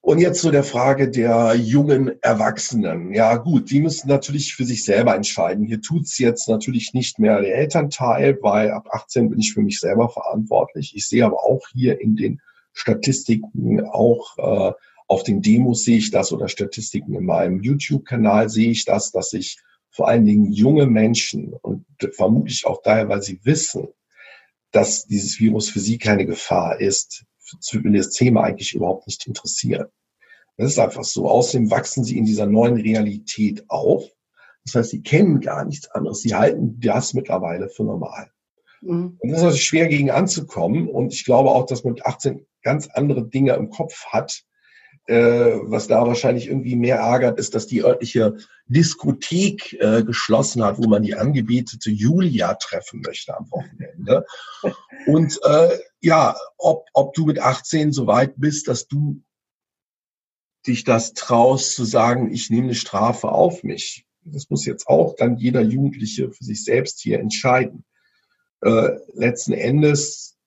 Und jetzt zu der Frage der jungen Erwachsenen. Ja gut, die müssen natürlich für sich selber entscheiden. Hier tut's jetzt natürlich nicht mehr der Elternteil, weil ab 18 bin ich für mich selber verantwortlich. Ich sehe aber auch hier in den Statistiken, auch äh, auf den Demos sehe ich das oder Statistiken in meinem YouTube-Kanal sehe ich das, dass ich vor allen Dingen junge Menschen und vermutlich auch daher, weil sie wissen, dass dieses Virus für sie keine Gefahr ist, für das Thema eigentlich überhaupt nicht interessieren. Das ist einfach so. Außerdem wachsen sie in dieser neuen Realität auf. Das heißt, sie kennen gar nichts anderes. Sie halten das mittlerweile für normal. Mhm. Und das ist also schwer gegen anzukommen. Und ich glaube auch, dass man mit 18 ganz andere Dinge im Kopf hat, äh, was da wahrscheinlich irgendwie mehr ärgert, ist, dass die örtliche Diskothek äh, geschlossen hat, wo man die angebetete Julia treffen möchte am Wochenende. Und äh, ja, ob, ob du mit 18 so weit bist, dass du dich das traust zu sagen, ich nehme eine Strafe auf mich. Das muss jetzt auch dann jeder Jugendliche für sich selbst hier entscheiden. Äh, letzten Endes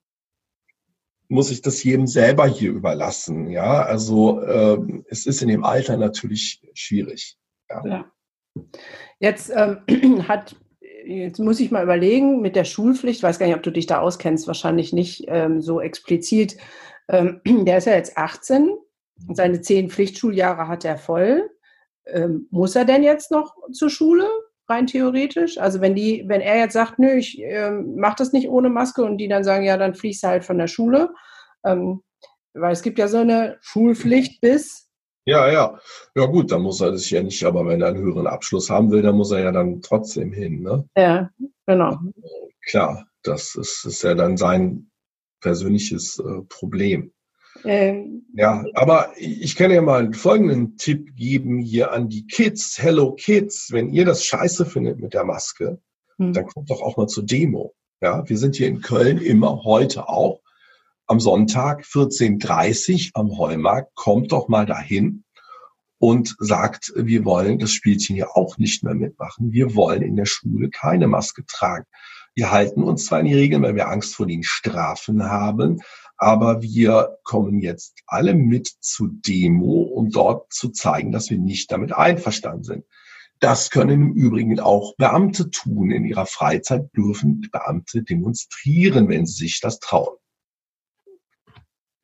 muss ich das jedem selber hier überlassen. Ja, also ähm, es ist in dem Alter natürlich schwierig. Ja. ja. Jetzt ähm, [CLEARS THROAT] hat jetzt muss ich mal überlegen mit der Schulpflicht. Ich weiß gar nicht, ob du dich da auskennst. Wahrscheinlich nicht ähm, so explizit. Ähm, [CLEARS THROAT] der ist ja jetzt 18. Seine zehn Pflichtschuljahre hat er voll. Ähm, muss er denn jetzt noch zur Schule? Rein theoretisch? Also wenn die, wenn er jetzt sagt, nö, ich ähm, mache das nicht ohne Maske und die dann sagen, ja, dann fliegst du halt von der Schule. Ähm, weil es gibt ja so eine Schulpflicht bis. Ja, ja. Ja gut, dann muss er sich ja nicht, aber wenn er einen höheren Abschluss haben will, dann muss er ja dann trotzdem hin. Ne? Ja, genau. Klar, das ist, ist ja dann sein persönliches äh, Problem. Ähm, ja, aber ich kann ja mal folgenden Tipp geben hier an die Kids. Hello Kids, wenn ihr das scheiße findet mit der Maske, hm. dann kommt doch auch mal zur Demo. Ja, wir sind hier in Köln immer heute auch am Sonntag 14.30 am Heumarkt. Kommt doch mal dahin und sagt, wir wollen das Spielchen hier auch nicht mehr mitmachen. Wir wollen in der Schule keine Maske tragen. Wir halten uns zwar an die Regeln, weil wir Angst vor den Strafen haben, aber wir kommen jetzt alle mit zu Demo, um dort zu zeigen, dass wir nicht damit einverstanden sind. Das können im Übrigen auch Beamte tun. In ihrer Freizeit dürfen Beamte demonstrieren, wenn sie sich das trauen.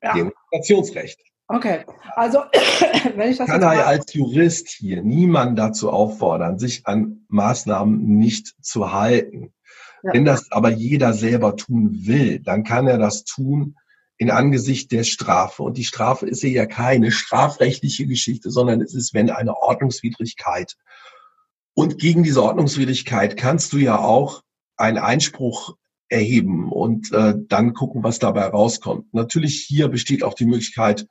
Ja. Demonstrationsrecht. Okay, also [CLEARS THROAT] wenn ich das kann er als Jurist hier niemand dazu auffordern, sich an Maßnahmen nicht zu halten. Ja. Wenn das aber jeder selber tun will, dann kann er das tun, in Angesicht der Strafe. Und die Strafe ist ja keine strafrechtliche Geschichte, sondern es ist, wenn eine Ordnungswidrigkeit Und gegen diese Ordnungswidrigkeit kannst du ja auch einen Einspruch erheben und äh, dann gucken, was dabei rauskommt. Natürlich hier besteht auch die Möglichkeit,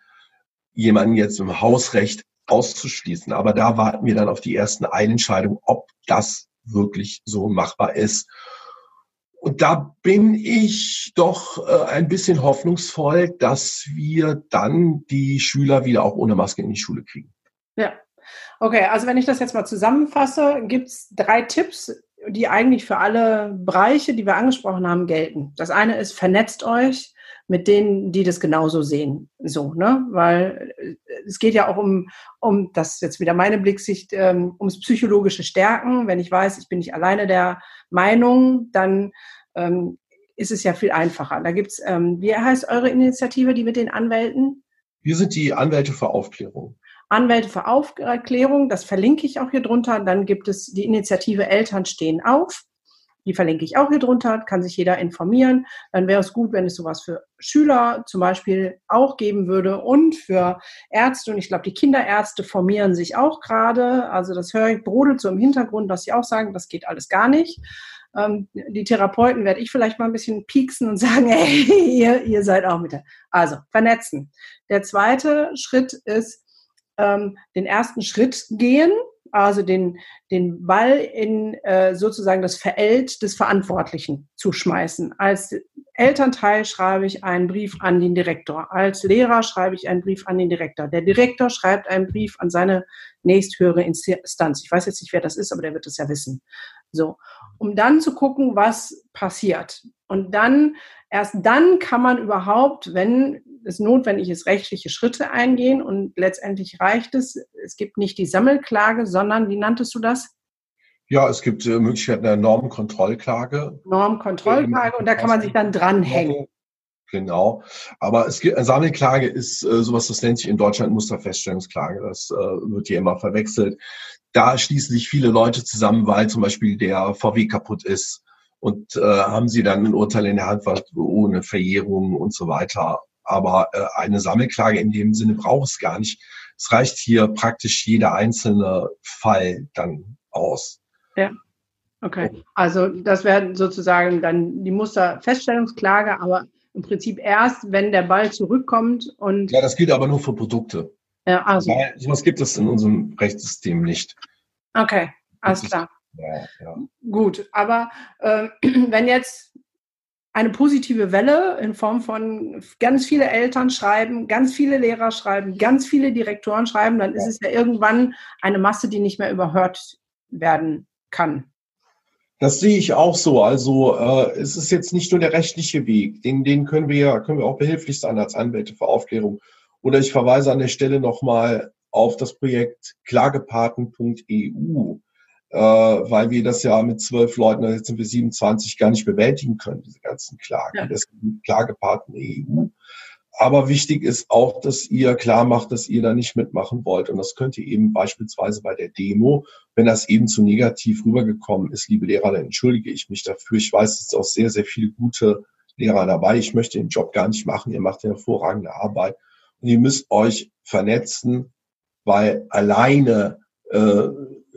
jemanden jetzt im Hausrecht auszuschließen. Aber da warten wir dann auf die ersten Eilentscheidungen, ob das wirklich so machbar ist. Und da bin ich doch äh, ein bisschen hoffnungsvoll, dass wir dann die Schüler wieder auch ohne Maske in die Schule kriegen. Ja. Okay, also wenn ich das jetzt mal zusammenfasse, gibt es drei Tipps, die eigentlich für alle Bereiche, die wir angesprochen haben, gelten. Das eine ist, vernetzt euch mit denen, die das genauso sehen. So, ne? Weil äh, es geht ja auch um, um das ist jetzt wieder meine Blicksicht, ähm, ums psychologische Stärken. Wenn ich weiß, ich bin nicht alleine der Meinung, dann ähm, ist es ja viel einfacher. Da gibt's, ähm, wie heißt eure Initiative, die mit den Anwälten? Wir sind die Anwälte für Aufklärung. Anwälte für Aufklärung, das verlinke ich auch hier drunter. Dann gibt es die Initiative Eltern stehen auf. Die verlinke ich auch hier drunter, kann sich jeder informieren. Dann wäre es gut, wenn es sowas für Schüler zum Beispiel auch geben würde und für Ärzte. Und ich glaube, die Kinderärzte formieren sich auch gerade. Also das höre ich, brodelt so im Hintergrund, dass sie auch sagen, das geht alles gar nicht. Ähm, die Therapeuten werde ich vielleicht mal ein bisschen pieksen und [LAUGHS] sagen, hey, ihr, ihr seid auch mit. Also vernetzen. Der zweite Schritt ist, ähm, den ersten Schritt gehen also den, den Ball in äh, sozusagen das Verelt des Verantwortlichen zu schmeißen. Als Elternteil schreibe ich einen Brief an den Direktor. Als Lehrer schreibe ich einen Brief an den Direktor. Der Direktor schreibt einen Brief an seine nächsthöhere Instanz. Ich weiß jetzt nicht, wer das ist, aber der wird es ja wissen. So. Um dann zu gucken, was passiert. Und dann, erst dann kann man überhaupt, wenn es notwendig ist, rechtliche Schritte eingehen und letztendlich reicht es. Es gibt nicht die Sammelklage, sondern, wie nanntest du das? Ja, es gibt äh, Möglichkeiten der Normkontrollklage. Normkontrollklage und da kann man sich dann dranhängen. Genau. Aber es gibt, eine Sammelklage ist äh, sowas, das nennt sich in Deutschland Musterfeststellungsklage. Das äh, wird hier immer verwechselt. Da schließen sich viele Leute zusammen, weil zum Beispiel der VW kaputt ist und äh, haben sie dann ein Urteil in der Hand, was ohne Verjährung und so weiter. Aber äh, eine Sammelklage in dem Sinne braucht es gar nicht. Es reicht hier praktisch jeder einzelne Fall dann aus. Ja. Okay. Also das wäre sozusagen dann die Musterfeststellungsklage, aber im Prinzip erst, wenn der Ball zurückkommt und. Ja, das gilt aber nur für Produkte. Ja, also. Weil sowas gibt es in unserem Rechtssystem nicht. Okay, alles klar. Ja, ja. Gut, aber äh, [CLEARS THROAT] wenn jetzt eine positive Welle in Form von ganz viele Eltern schreiben, ganz viele Lehrer schreiben, ganz viele Direktoren schreiben, dann ist es ja irgendwann eine Masse, die nicht mehr überhört werden kann. Das sehe ich auch so. Also äh, es ist jetzt nicht nur der rechtliche Weg, den, den können wir ja können wir auch behilflich sein als Anwälte für Aufklärung. Oder ich verweise an der Stelle nochmal auf das Projekt klagepaten.eu äh, weil wir das ja mit zwölf Leuten, also jetzt sind wir 27, gar nicht bewältigen können, diese ganzen Klagen. Ja. Das sind Klagepartner EU. Aber wichtig ist auch, dass ihr klar macht, dass ihr da nicht mitmachen wollt. Und das könnt ihr eben beispielsweise bei der Demo, wenn das eben zu negativ rübergekommen ist, liebe Lehrer, dann entschuldige ich mich dafür. Ich weiß, es sind auch sehr, sehr viele gute Lehrer dabei. Ich möchte den Job gar nicht machen. Ihr macht hervorragende Arbeit. Und ihr müsst euch vernetzen, weil alleine äh,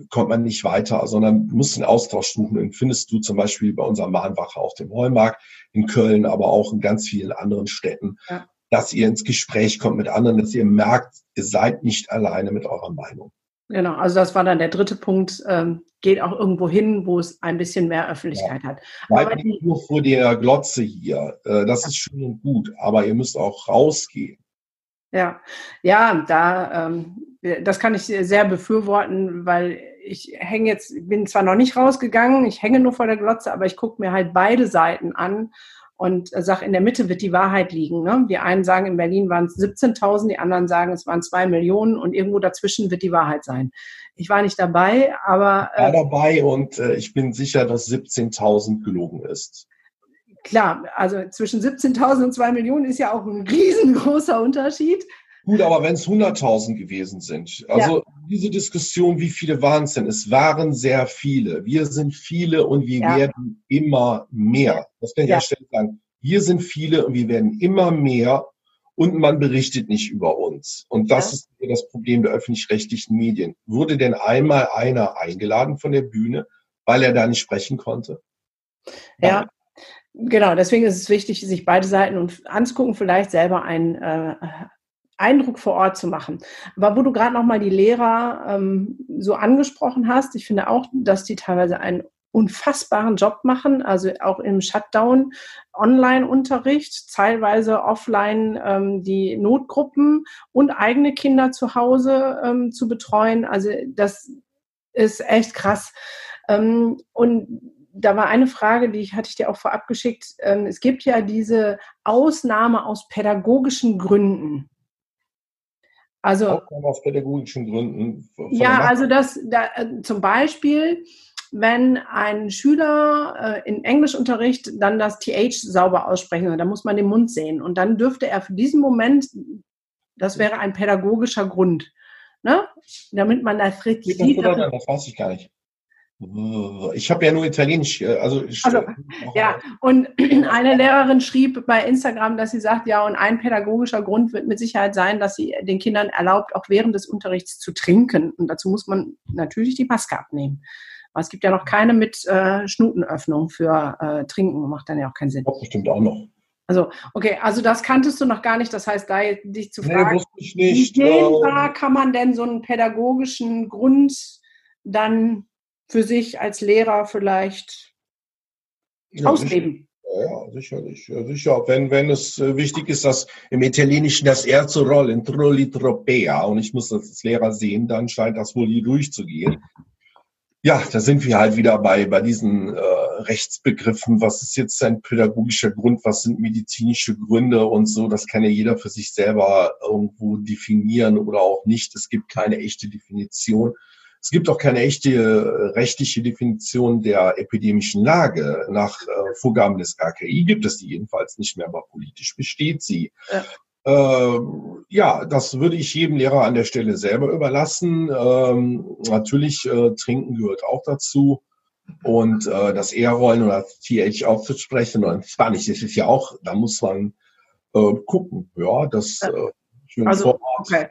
kommt man nicht weiter, sondern muss einen Austausch suchen. Den findest du zum Beispiel bei unserer Mahnwache auf dem Heumarkt in Köln, aber auch in ganz vielen anderen Städten, ja. dass ihr ins Gespräch kommt mit anderen, dass ihr merkt, ihr seid nicht alleine mit eurer Meinung. Genau, also das war dann der dritte Punkt. Ähm, geht auch irgendwo hin, wo es ein bisschen mehr Öffentlichkeit ja. hat. Bleibt aber nicht nur vor der Glotze hier. Äh, das ist schön und gut, aber ihr müsst auch rausgehen. Ja, ja, da ähm, das kann ich sehr befürworten, weil ich hänge jetzt, bin zwar noch nicht rausgegangen, ich hänge nur vor der Glotze, aber ich gucke mir halt beide Seiten an und sage, in der Mitte wird die Wahrheit liegen. Ne? Die einen sagen, in Berlin waren es 17.000, die anderen sagen, es waren zwei Millionen und irgendwo dazwischen wird die Wahrheit sein. Ich war nicht dabei, aber... Ich war äh, dabei und äh, ich bin sicher, dass 17.000 gelogen ist. Klar, also zwischen 17.000 und zwei Millionen ist ja auch ein riesengroßer Unterschied. Gut, aber wenn es 100.000 gewesen sind, also ja. diese Diskussion, wie viele waren es denn? Es waren sehr viele. Wir sind viele und wir ja. werden immer mehr. Das kann ich ja. stellen sagen. Wir sind viele und wir werden immer mehr. und man berichtet nicht über uns. Und das ja. ist das Problem der öffentlich-rechtlichen Medien. Wurde denn einmal einer eingeladen von der Bühne, weil er da nicht sprechen konnte? Ja, genau. Deswegen ist es wichtig, sich beide Seiten anzugucken, vielleicht selber einen äh, Eindruck vor Ort zu machen. Aber wo du gerade noch mal die Lehrer ähm, so angesprochen hast, ich finde auch, dass die teilweise einen unfassbaren Job machen, also auch im Shutdown Online-Unterricht, teilweise offline ähm, die Notgruppen und eigene Kinder zu Hause ähm, zu betreuen. Also das ist echt krass. Ähm, und da war eine Frage, die hatte ich dir auch vorab geschickt. Ähm, es gibt ja diese Ausnahme aus pädagogischen Gründen. Also Ausnahme aus pädagogischen Gründen. Ja, also das da, äh, zum Beispiel wenn ein Schüler äh, in Englischunterricht dann das TH sauber aussprechen soll, dann muss man den Mund sehen. Und dann dürfte er für diesen Moment, das wäre ein pädagogischer Grund, ne? damit man das richtig sieht. Das weiß ich gar nicht. Ich habe ja nur Italienisch, äh, also, also ja. Und [CLEARS THROAT] eine Lehrerin schrieb bei Instagram, dass sie sagt, ja, und ein pädagogischer Grund wird mit Sicherheit sein, dass sie den Kindern erlaubt, auch während des Unterrichts zu trinken. Und dazu muss man natürlich die Maske abnehmen. Aber es gibt ja noch keine mit äh, Schnutenöffnung für äh, Trinken, macht dann ja auch keinen Sinn. Das bestimmt auch noch. Also, okay, also das kanntest du noch gar nicht. Das heißt, da dich zu fragen, nee, wusste ich nicht. wie dehnbar äh, kann man denn so einen pädagogischen Grund dann für sich als Lehrer vielleicht ja, ausleben? Ja, sicherlich, ja, sicher. Wenn, wenn es äh, wichtig ist, dass im Italienischen das R zu rollen, trolli tropea, und ich muss das als Lehrer sehen, dann scheint das wohl hier durchzugehen. Ja, da sind wir halt wieder bei, bei diesen äh, Rechtsbegriffen. Was ist jetzt ein pädagogischer Grund? Was sind medizinische Gründe und so? Das kann ja jeder für sich selber irgendwo definieren oder auch nicht. Es gibt keine echte Definition. Es gibt auch keine echte äh, rechtliche Definition der epidemischen Lage. Nach äh, Vorgaben des RKI gibt es die jedenfalls nicht mehr, aber politisch besteht sie. Ja. Ähm, ja, das würde ich jedem Lehrer an der Stelle selber überlassen. Ähm, natürlich, äh, Trinken gehört auch dazu. Und äh, das R-Rollen oder TH aufzusprechen und Spanisch, das ist ja auch, da muss man äh, gucken. Ja, das äh, also, okay.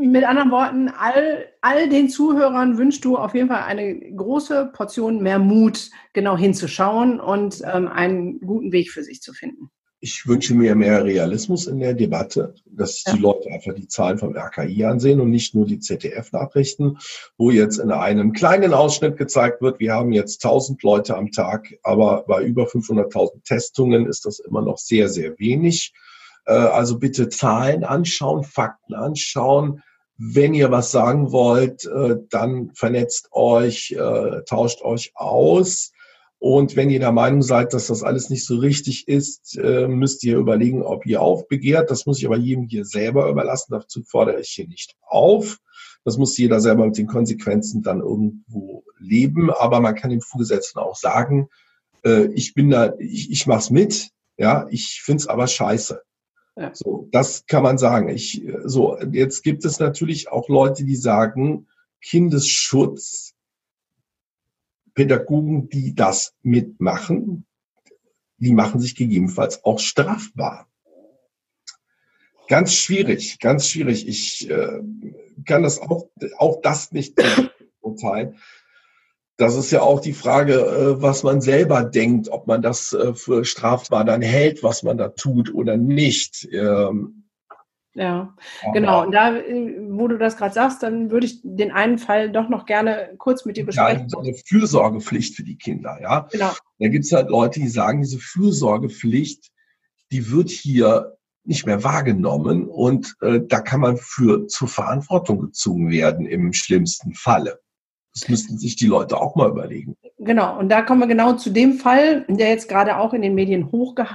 Mit anderen Worten, all, all den Zuhörern wünschst du auf jeden Fall eine große Portion mehr Mut, genau hinzuschauen und ähm, einen guten Weg für sich zu finden ich wünsche mir mehr Realismus in der Debatte, dass ja. die Leute einfach die Zahlen vom RKI ansehen und nicht nur die ZDF-Nachrichten, wo jetzt in einem kleinen Ausschnitt gezeigt wird, wir haben jetzt 1000 Leute am Tag, aber bei über 500.000 Testungen ist das immer noch sehr, sehr wenig. Äh, also bitte Zahlen anschauen, Fakten anschauen. Wenn ihr was sagen wollt, äh, dann vernetzt euch, äh, tauscht euch aus und wenn ihr der Meinung seid, dass das alles nicht so richtig ist, müsst ihr überlegen, ob ihr aufbegehrt. Das muss ich aber jedem hier selber überlassen. Dazu fordere ich hier nicht auf. Das muss jeder selber mit den Konsequenzen dann irgendwo leben. Aber man kann dem Vorgesetzten auch sagen, ich bin da, ich, ich mach's mit. Ja, ich find's aber scheiße. So, das kann man sagen. Ich, so, jetzt gibt es natürlich auch Leute, die sagen, Kindesschutz Pädagogen, die das mitmachen, die machen sich gegebenenfalls auch strafbar. Ganz schwierig, ganz schwierig. Ich äh, kann das auch, auch das nicht urteilen. Das ist ja auch die Frage, äh, was man selber denkt, ob man das äh, für strafbar dann hält, was man da tut oder nicht. Ähm, ja, genau. Und da, äh, wo du das gerade sagst, dann würde ich den einen Fall doch noch gerne kurz mit dir besprechen. Ja, so eine Fürsorgepflicht für die Kinder, ja. Genau. Da gibt es halt Leute, die sagen, diese Fürsorgepflicht, die wird hier nicht mehr wahrgenommen und äh, da kann man für zur Verantwortung gezogen werden im schlimmsten Falle. Das müssten sich die Leute auch mal überlegen. Genau, und da kommen wir genau zu dem Fall, der jetzt gerade auch in den Medien hochge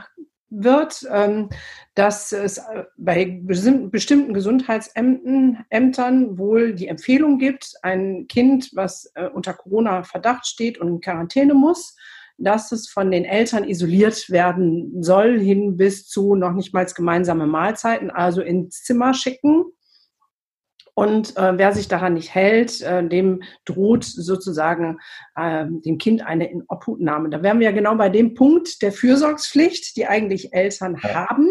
wird, ähm, dass es äh, bei bestimmten Gesundheitsämtern wohl die Empfehlung gibt, ein Kind, was äh, unter Corona-Verdacht steht und in Quarantäne muss, dass es von den Eltern isoliert werden soll, hin bis zu noch nicht mal gemeinsame Mahlzeiten, also ins Zimmer schicken und äh, wer sich daran nicht hält, äh, dem droht sozusagen äh, dem Kind eine Inobhutnahme. Da wären wir ja genau bei dem Punkt der Fürsorgspflicht, die eigentlich Eltern ja. haben.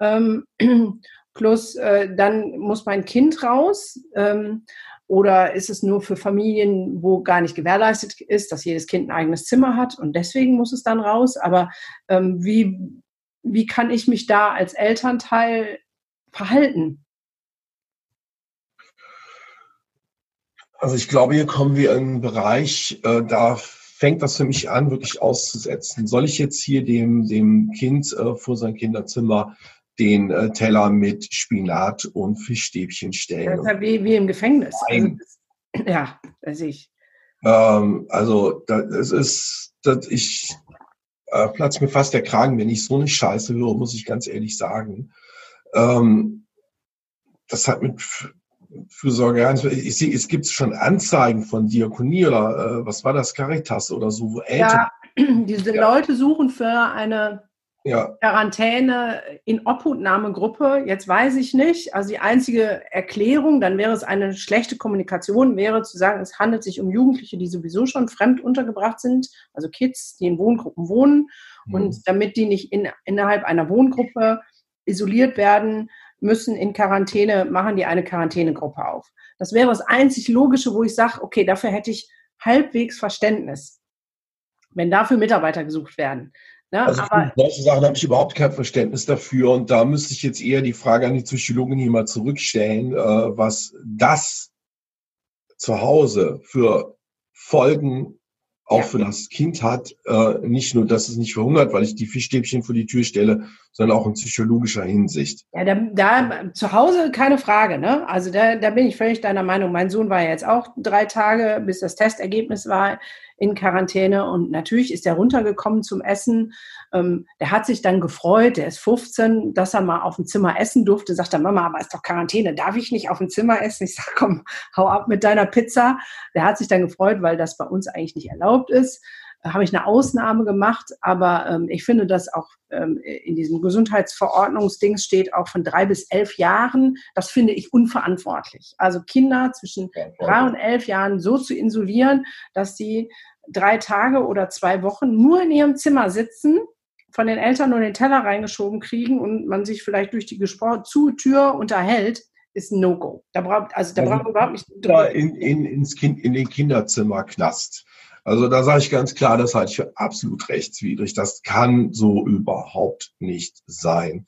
Ähm, [CLEARS THROAT] plus äh, dann muss mein Kind raus. Ähm, oder ist es nur für Familien, wo gar nicht gewährleistet ist, dass jedes Kind ein eigenes Zimmer hat und deswegen muss es dann raus? Aber ähm, wie, wie kann ich mich da als Elternteil verhalten? Also ich glaube, hier kommen wir in einen Bereich, äh, da fängt das für mich an, wirklich auszusetzen. Soll ich jetzt hier dem, dem Kind äh, vor sein Kinderzimmer den äh, Teller mit Spinat und Fischstäbchen stellen. Das ist ja wie, wie im Gefängnis. Also, [CLEARS THROAT] ja, weiß ich. Ähm, also das ist, das ich äh, platzt mir fast der Kragen, wenn ich so eine Scheiße höre, muss ich ganz ehrlich sagen. Ähm, das hat mit Fürsorge ich sehe, es gibt schon Anzeigen von Diakonie oder äh, was war das, Caritas oder so, wo Eltern. Ja, [CLEARS THROAT] diese ja. Leute suchen für eine ja. Quarantäne in Obhutnahmegruppe, jetzt weiß ich nicht. Also die einzige Erklärung, dann wäre es eine schlechte Kommunikation, wäre zu sagen, es handelt sich um Jugendliche, die sowieso schon fremd untergebracht sind, also Kids, die in Wohngruppen wohnen. Mhm. Und damit die nicht in, innerhalb einer Wohngruppe isoliert werden, müssen in Quarantäne, machen die eine Quarantänegruppe auf. Das wäre das einzig Logische, wo ich sage, okay, dafür hätte ich halbwegs Verständnis, wenn dafür Mitarbeiter gesucht werden. Ja, also aber, solche Sachen habe ich überhaupt kein Verständnis dafür. Und da müsste ich jetzt eher die Frage an die Psychologin hier mal zurückstellen, äh, was das zu Hause für Folgen auch für das Kind hat. Äh, nicht nur, dass es nicht verhungert, weil ich die Fischstäbchen vor die Tür stelle, sondern auch in psychologischer Hinsicht. Ja, da, da zu Hause keine Frage. Ne? Also da, da bin ich völlig deiner Meinung. Mein Sohn war ja jetzt auch drei Tage, bis das Testergebnis war in Quarantäne und natürlich ist er runtergekommen zum Essen. Ähm, der hat sich dann gefreut, der ist 15, dass er mal auf dem Zimmer essen durfte. Sagt er, Mama, aber ist doch Quarantäne, darf ich nicht auf dem Zimmer essen? Ich sage, komm, hau ab mit deiner Pizza. Der hat sich dann gefreut, weil das bei uns eigentlich nicht erlaubt ist habe ich eine Ausnahme gemacht, aber ähm, ich finde, dass auch ähm, in diesem Gesundheitsverordnungsding steht auch von drei bis elf Jahren. Das finde ich unverantwortlich. Also Kinder zwischen drei und elf Jahren so zu insulieren, dass sie drei Tage oder zwei Wochen nur in ihrem Zimmer sitzen, von den Eltern nur den Teller reingeschoben kriegen und man sich vielleicht durch die Tür unterhält, ist ein No-Go. Da braucht, also da also, braucht überhaupt nicht. In, in, ins kind, in den Kinderzimmer knast. Also da sage ich ganz klar, das halte ich für absolut rechtswidrig. Das kann so überhaupt nicht sein.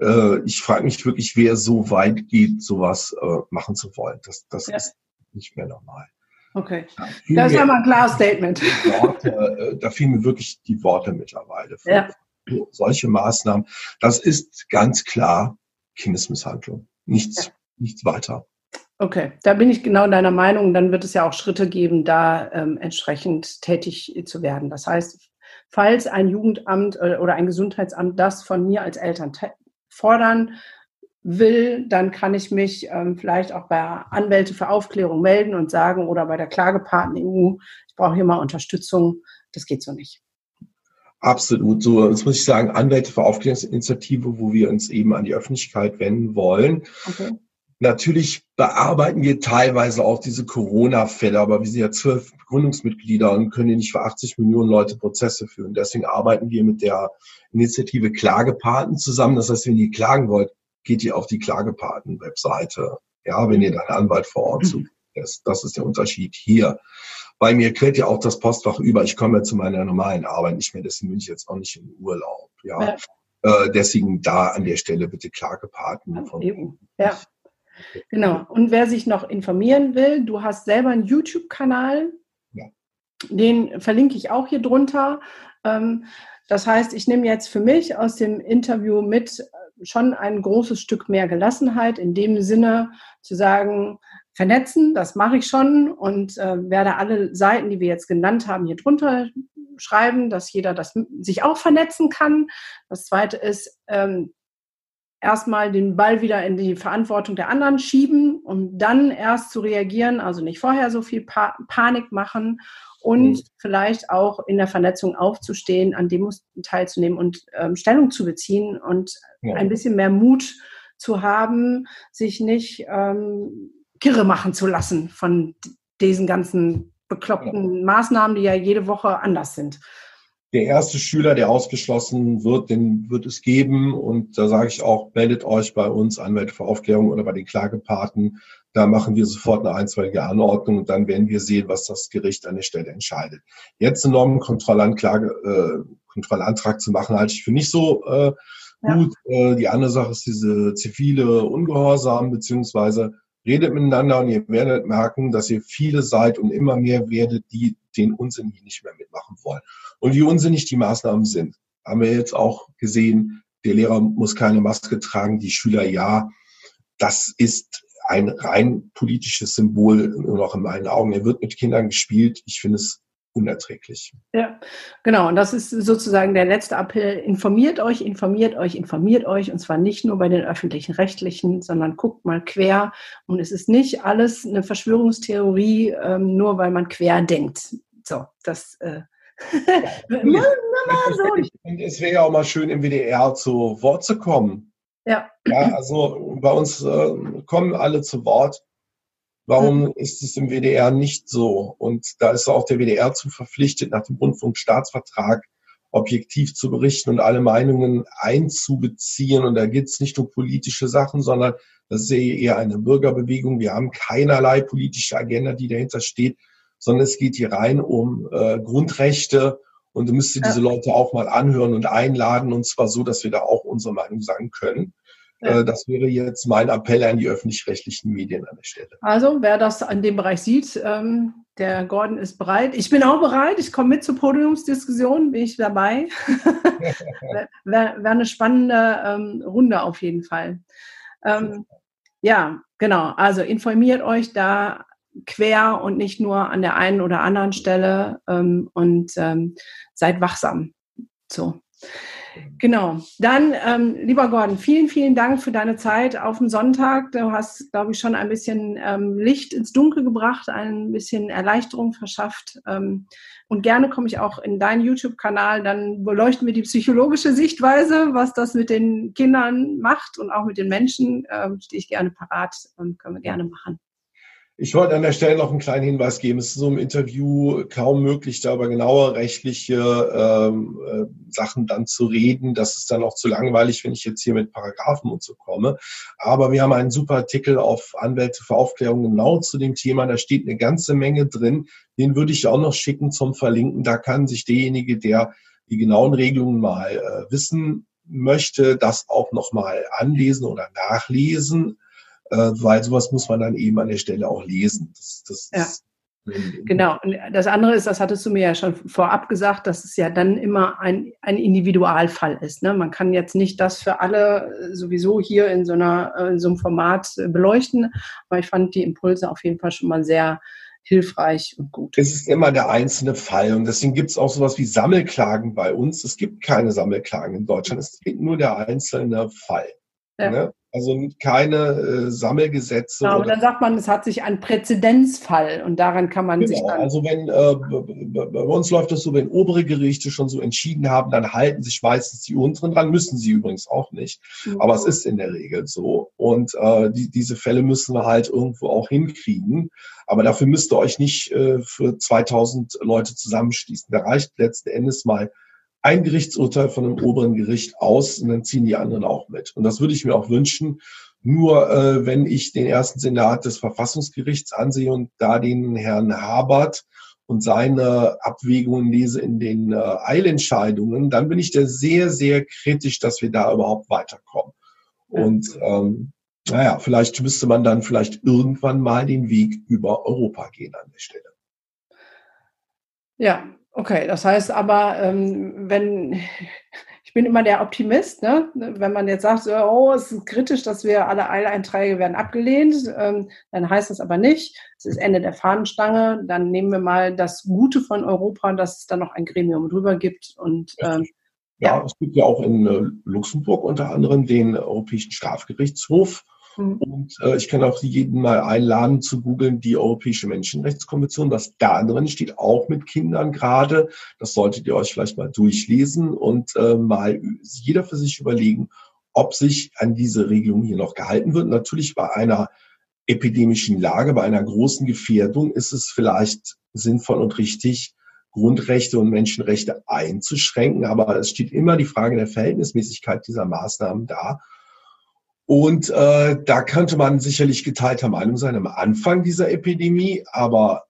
Äh, ich frage mich wirklich, wer so weit geht, sowas äh, machen zu wollen. Das, das ja. ist nicht mehr normal. Okay, da das ist ja mal ein klares Statement. Worte, äh, da fehlen mir wirklich die Worte mittlerweile. Für ja. Solche Maßnahmen, das ist ganz klar Kindesmisshandlung. Nichts, ja. nichts weiter. Okay, da bin ich genau deiner Meinung. Dann wird es ja auch Schritte geben, da ähm, entsprechend tätig zu werden. Das heißt, falls ein Jugendamt äh, oder ein Gesundheitsamt das von mir als Eltern fordern will, dann kann ich mich ähm, vielleicht auch bei Anwälte für Aufklärung melden und sagen oder bei der Klagepartner EU, ich brauche hier mal Unterstützung. Das geht so nicht. Absolut. So, jetzt muss ich sagen, Anwälte für Aufklärungsinitiative, wo wir uns eben an die Öffentlichkeit wenden wollen. Okay. Natürlich bearbeiten wir teilweise auch diese Corona-Fälle, aber wir sind ja zwölf Gründungsmitglieder und können nicht für 80 Millionen Leute Prozesse führen. Deswegen arbeiten wir mit der Initiative Klagepaten zusammen. Das heißt, wenn ihr klagen wollt, geht ihr auf die Klagepaten-Webseite. Ja, wenn ihr deinen Anwalt vor Ort sucht. Das, das ist der Unterschied hier. Bei mir quält ja auch das Postfach über. Ich komme ja zu meiner normalen Arbeit nicht mehr, deswegen bin ich jetzt auch nicht im Urlaub. Ja. ja. Äh, deswegen da an der Stelle bitte Klagepaten. Von ja. Genau. Und wer sich noch informieren will, du hast selber einen YouTube-Kanal. Ja. Den verlinke ich auch hier drunter. Ähm, das heißt, ich nehme jetzt für mich aus dem Interview mit schon ein großes Stück mehr Gelassenheit, in dem Sinne zu sagen, vernetzen, das mache ich schon und äh, werde alle Seiten, die wir jetzt genannt haben, hier drunter schreiben, dass jeder das sich auch vernetzen kann. Das zweite ist, ähm, erstmal den Ball wieder in die Verantwortung der anderen schieben und dann erst zu reagieren, also nicht vorher so viel pa Panik machen und mhm. vielleicht auch in der Vernetzung aufzustehen, an Demos teilzunehmen und ähm, Stellung zu beziehen und ja. ein bisschen mehr Mut zu haben, sich nicht ähm, kirre machen zu lassen von diesen ganzen bekloppten ja. Maßnahmen, die ja jede Woche anders sind. Der erste Schüler, der ausgeschlossen wird, den wird es geben. Und da sage ich auch, meldet euch bei uns, Anwälte für Aufklärung oder bei den Klagepaten. Da machen wir sofort eine einstweilige Anordnung und dann werden wir sehen, was das Gericht an der Stelle entscheidet. Jetzt einen Normenkontrollanklage, äh, Kontrollantrag zu machen, halte ich für nicht so äh, gut. Ja. Äh, die andere Sache ist diese zivile Ungehorsam, beziehungsweise redet miteinander und ihr werdet merken, dass ihr viele seid und immer mehr werdet, die den Unsinn hier nicht mehr mitmachen wollen. Und wie unsinnig die Maßnahmen sind, haben wir jetzt auch gesehen. Der Lehrer muss keine Maske tragen, die Schüler ja. Das ist ein rein politisches Symbol, nur noch in meinen Augen. Er wird mit Kindern gespielt. Ich finde es unerträglich. Ja, genau. Und das ist sozusagen der letzte Appell. Informiert euch, informiert euch, informiert euch. Und zwar nicht nur bei den öffentlichen Rechtlichen, sondern guckt mal quer. Und es ist nicht alles eine Verschwörungstheorie, ähm, nur weil man quer denkt. So, das äh, und [LAUGHS] es wäre ja auch mal schön, im WDR zu Wort zu kommen. Ja. ja also bei uns äh, kommen alle zu Wort. Warum mhm. ist es im WDR nicht so? Und da ist auch der WDR zu verpflichtet, nach dem Rundfunkstaatsvertrag objektiv zu berichten und alle Meinungen einzubeziehen. Und da geht es nicht um politische Sachen, sondern das ist eher eine Bürgerbewegung. Wir haben keinerlei politische Agenda, die dahinter steht sondern es geht hier rein um äh, Grundrechte und du müsstest ja. diese Leute auch mal anhören und einladen und zwar so, dass wir da auch unsere Meinung sagen können. Ja. Äh, das wäre jetzt mein Appell an die öffentlich-rechtlichen Medien an der Stelle. Also, wer das an dem Bereich sieht, ähm, der Gordon ist bereit. Ich bin auch bereit. Ich komme mit zur Podiumsdiskussion, bin ich dabei. [LAUGHS] wäre wär eine spannende ähm, Runde auf jeden Fall. Ähm, ja, genau. Also informiert euch da quer und nicht nur an der einen oder anderen Stelle ähm, und ähm, seid wachsam. So. Genau. Dann, ähm, lieber Gordon, vielen, vielen Dank für deine Zeit auf dem Sonntag. Du hast, glaube ich, schon ein bisschen ähm, Licht ins Dunkel gebracht, ein bisschen Erleichterung verschafft. Ähm, und gerne komme ich auch in deinen YouTube-Kanal. Dann beleuchten wir die psychologische Sichtweise, was das mit den Kindern macht und auch mit den Menschen. Ähm, stehe ich gerne parat, ähm, können wir gerne machen. Ich wollte an der Stelle noch einen kleinen Hinweis geben. Es ist so im Interview kaum möglich, da über genaue rechtliche ähm, äh, Sachen dann zu reden. Das ist dann auch zu langweilig, wenn ich jetzt hier mit Paragraphen und so komme. Aber wir haben einen super Artikel auf Anwälte für Aufklärung genau zu dem Thema. Da steht eine ganze Menge drin. Den würde ich auch noch schicken zum Verlinken. Da kann sich derjenige, der die genauen Regelungen mal äh, wissen möchte, das auch nochmal anlesen oder nachlesen weil sowas muss man dann eben an der Stelle auch lesen. Das, das, ja. Genau. Und das andere ist, das hattest du mir ja schon vorab gesagt, dass es ja dann immer ein, ein Individualfall ist. Ne? Man kann jetzt nicht das für alle äh, sowieso hier in so, einer, in so einem Format äh, beleuchten, aber ich fand die Impulse auf jeden Fall schon mal sehr hilfreich und gut. Es ist immer der einzelne Fall und deswegen gibt es auch sowas wie Sammelklagen bei uns. Es gibt keine Sammelklagen in Deutschland, es gibt nur der einzelne Fall. Ja. Ne? Also keine äh, Sammelgesetze. Genau, aber dann sagt man, es hat sich ein Präzedenzfall und daran kann man genau, sich dann. Also wenn äh, bei uns läuft das so, wenn obere Gerichte schon so entschieden haben, dann halten sich meistens die unteren dran, müssen sie übrigens auch nicht. Mhm. Aber es ist in der Regel so. Und äh, die, diese Fälle müssen wir halt irgendwo auch hinkriegen. Aber dafür müsst ihr euch nicht äh, für 2000 Leute zusammenschließen. Da reicht letzten Endes mal ein Gerichtsurteil von einem oberen Gericht aus und dann ziehen die anderen auch mit. Und das würde ich mir auch wünschen. Nur äh, wenn ich den ersten Senat des Verfassungsgerichts ansehe und da den Herrn Habert und seine Abwägungen lese in den äh, Eilentscheidungen, dann bin ich da sehr, sehr kritisch, dass wir da überhaupt weiterkommen. Und ähm, naja, vielleicht müsste man dann vielleicht irgendwann mal den Weg über Europa gehen an der Stelle. Ja, Okay, das heißt aber, ähm, wenn [LAUGHS] ich bin immer der Optimist, ne? wenn man jetzt sagt, oh, es ist kritisch, dass wir alle Eileinträge werden abgelehnt, ähm, dann heißt das aber nicht, es ist Ende der Fahnenstange, dann nehmen wir mal das Gute von Europa, dass es dann noch ein Gremium drüber gibt und ähm, ja, ja, es gibt ja auch in äh, Luxemburg unter anderem den Europäischen Strafgerichtshof, Mhm. Und äh, ich kann auch jeden mal einladen zu googeln, die Europäische Menschenrechtskonvention. Was da drin steht, auch mit Kindern gerade. Das solltet ihr euch vielleicht mal durchlesen und äh, mal jeder für sich überlegen, ob sich an diese Regelung hier noch gehalten wird. Natürlich bei einer epidemischen Lage, bei einer großen Gefährdung ist es vielleicht sinnvoll und richtig, Grundrechte und Menschenrechte einzuschränken. Aber es steht immer die Frage der Verhältnismäßigkeit dieser Maßnahmen da. Und äh, da könnte man sicherlich geteilter Meinung sein am Anfang dieser Epidemie, aber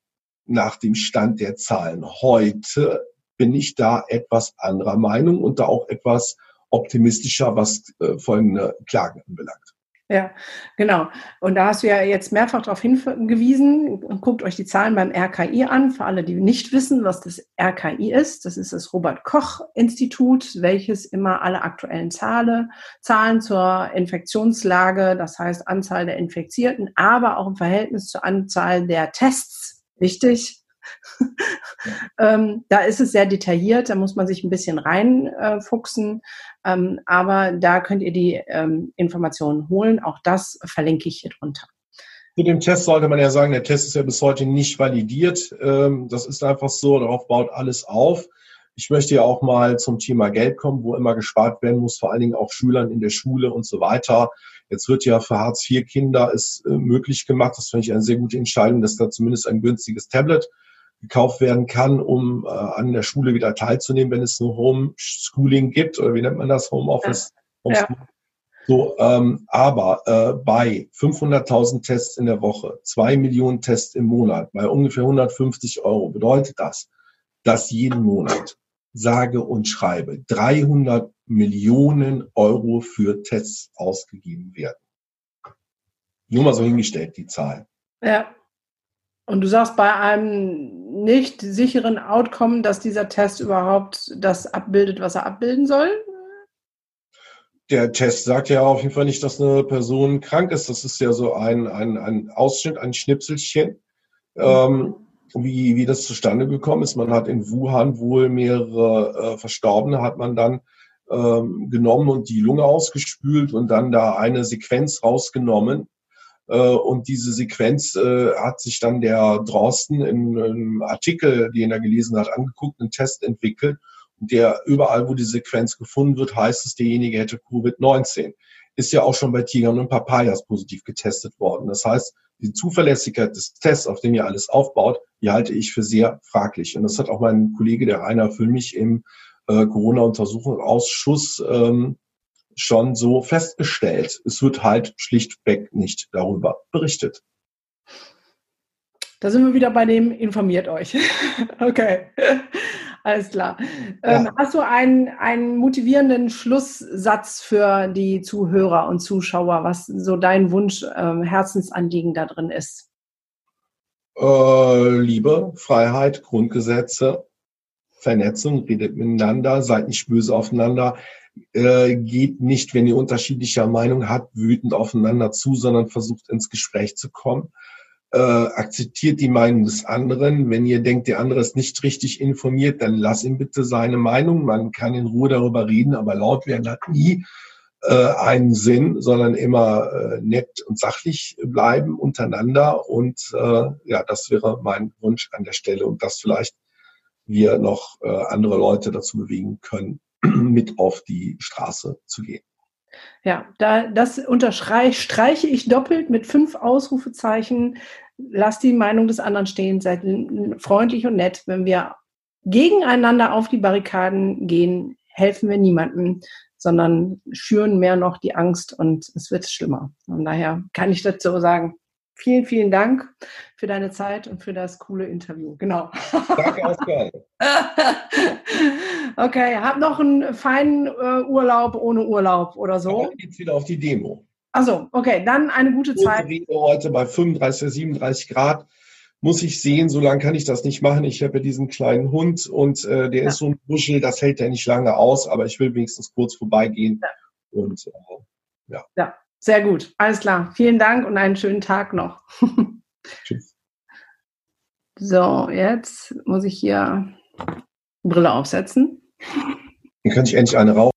nach dem Stand der Zahlen heute bin ich da etwas anderer Meinung und da auch etwas optimistischer, was äh, folgende Klagen anbelangt. Ja, genau. Und da hast du ja jetzt mehrfach darauf hingewiesen. Guckt euch die Zahlen beim RKI an. Für alle, die nicht wissen, was das RKI ist, das ist das Robert Koch Institut, welches immer alle aktuellen Zahlen, Zahlen zur Infektionslage, das heißt Anzahl der Infizierten, aber auch im Verhältnis zur Anzahl der Tests, wichtig, [LAUGHS] ähm, da ist es sehr detailliert, da muss man sich ein bisschen reinfuchsen. Äh, ähm, aber da könnt ihr die ähm, Informationen holen. Auch das verlinke ich hier drunter. Zu dem Test sollte man ja sagen, der Test ist ja bis heute nicht validiert. Ähm, das ist einfach so, darauf baut alles auf. Ich möchte ja auch mal zum Thema Geld kommen, wo immer gespart werden muss, vor allen Dingen auch Schülern in der Schule und so weiter. Jetzt wird ja für Hartz-IV-Kinder es äh, möglich gemacht, das finde ich eine sehr gute Entscheidung, dass da zumindest ein günstiges Tablet gekauft werden kann, um äh, an der Schule wieder teilzunehmen, wenn es ein Homeschooling gibt oder wie nennt man das, Homeoffice. Ja. Ja. So, ähm, aber äh, bei 500.000 Tests in der Woche, zwei Millionen Tests im Monat, bei ungefähr 150 Euro, bedeutet das, dass jeden Monat sage und schreibe 300 Millionen Euro für Tests ausgegeben werden. Nur mal so hingestellt, die Zahl. Ja. Und du sagst bei einem nicht sicheren Outcome, dass dieser Test überhaupt das abbildet, was er abbilden soll? Der Test sagt ja auf jeden Fall nicht, dass eine Person krank ist. Das ist ja so ein, ein, ein Ausschnitt, ein Schnipselchen, mhm. ähm, wie, wie das zustande gekommen ist. Man hat in Wuhan wohl mehrere äh, Verstorbene, hat man dann ähm, genommen und die Lunge ausgespült und dann da eine Sequenz rausgenommen und diese Sequenz äh, hat sich dann der Drosten in einem Artikel, den er gelesen hat, angeguckt, einen Test entwickelt. Und der überall, wo die Sequenz gefunden wird, heißt es, derjenige hätte Covid-19. Ist ja auch schon bei Tigern und Papayas positiv getestet worden. Das heißt, die Zuverlässigkeit des Tests, auf dem ihr alles aufbaut, die halte ich für sehr fraglich. Und das hat auch mein Kollege, der Rainer Füllmich, im äh, Corona-Untersuchungsausschuss ähm, schon so festgestellt. Es wird halt schlichtweg nicht darüber berichtet. Da sind wir wieder bei dem informiert euch. [LAUGHS] okay, [LAUGHS] alles klar. Ähm, ja. Hast du einen, einen motivierenden Schlusssatz für die Zuhörer und Zuschauer, was so dein Wunsch, ähm, Herzensanliegen da drin ist? Äh, Liebe, Freiheit, Grundgesetze, Vernetzung, redet miteinander, seid nicht böse aufeinander äh, geht nicht, wenn ihr unterschiedlicher Meinung habt, wütend aufeinander zu, sondern versucht ins Gespräch zu kommen. Äh, akzeptiert die Meinung des anderen. Wenn ihr denkt, der andere ist nicht richtig informiert, dann lass ihm bitte seine Meinung. Man kann in Ruhe darüber reden, aber laut werden hat nie äh, einen Sinn, sondern immer äh, nett und sachlich bleiben untereinander. Und äh, ja, das wäre mein Wunsch an der Stelle und dass vielleicht wir noch äh, andere Leute dazu bewegen können, [CLEARS THROAT] mit auf die Straße zu gehen. Ja, da, das unterstreiche ich doppelt mit fünf Ausrufezeichen. Lass die Meinung des anderen stehen, seid freundlich und nett. Wenn wir gegeneinander auf die Barrikaden gehen, helfen wir niemandem, sondern schüren mehr noch die Angst und es wird schlimmer. Von daher kann ich dazu sagen, Vielen, vielen Dank für deine Zeit und für das coole Interview. Genau. Danke, Oskar. [LAUGHS] okay, hab noch einen feinen äh, Urlaub ohne Urlaub oder so. Dann geht's wieder auf die Demo. Also, okay, dann eine gute Zeit. Heute bei 35, 37 Grad muss ich sehen, so lange kann ich das nicht machen. Ich habe ja diesen kleinen Hund und äh, der ja. ist so ein Buschel, das hält ja nicht lange aus, aber ich will wenigstens kurz vorbeigehen. Ja. Und äh, ja. ja. Sehr gut, alles klar. Vielen Dank und einen schönen Tag noch. [LAUGHS] Tschüss. So, jetzt muss ich hier Brille aufsetzen. Dann könnte ich endlich eine rauchen.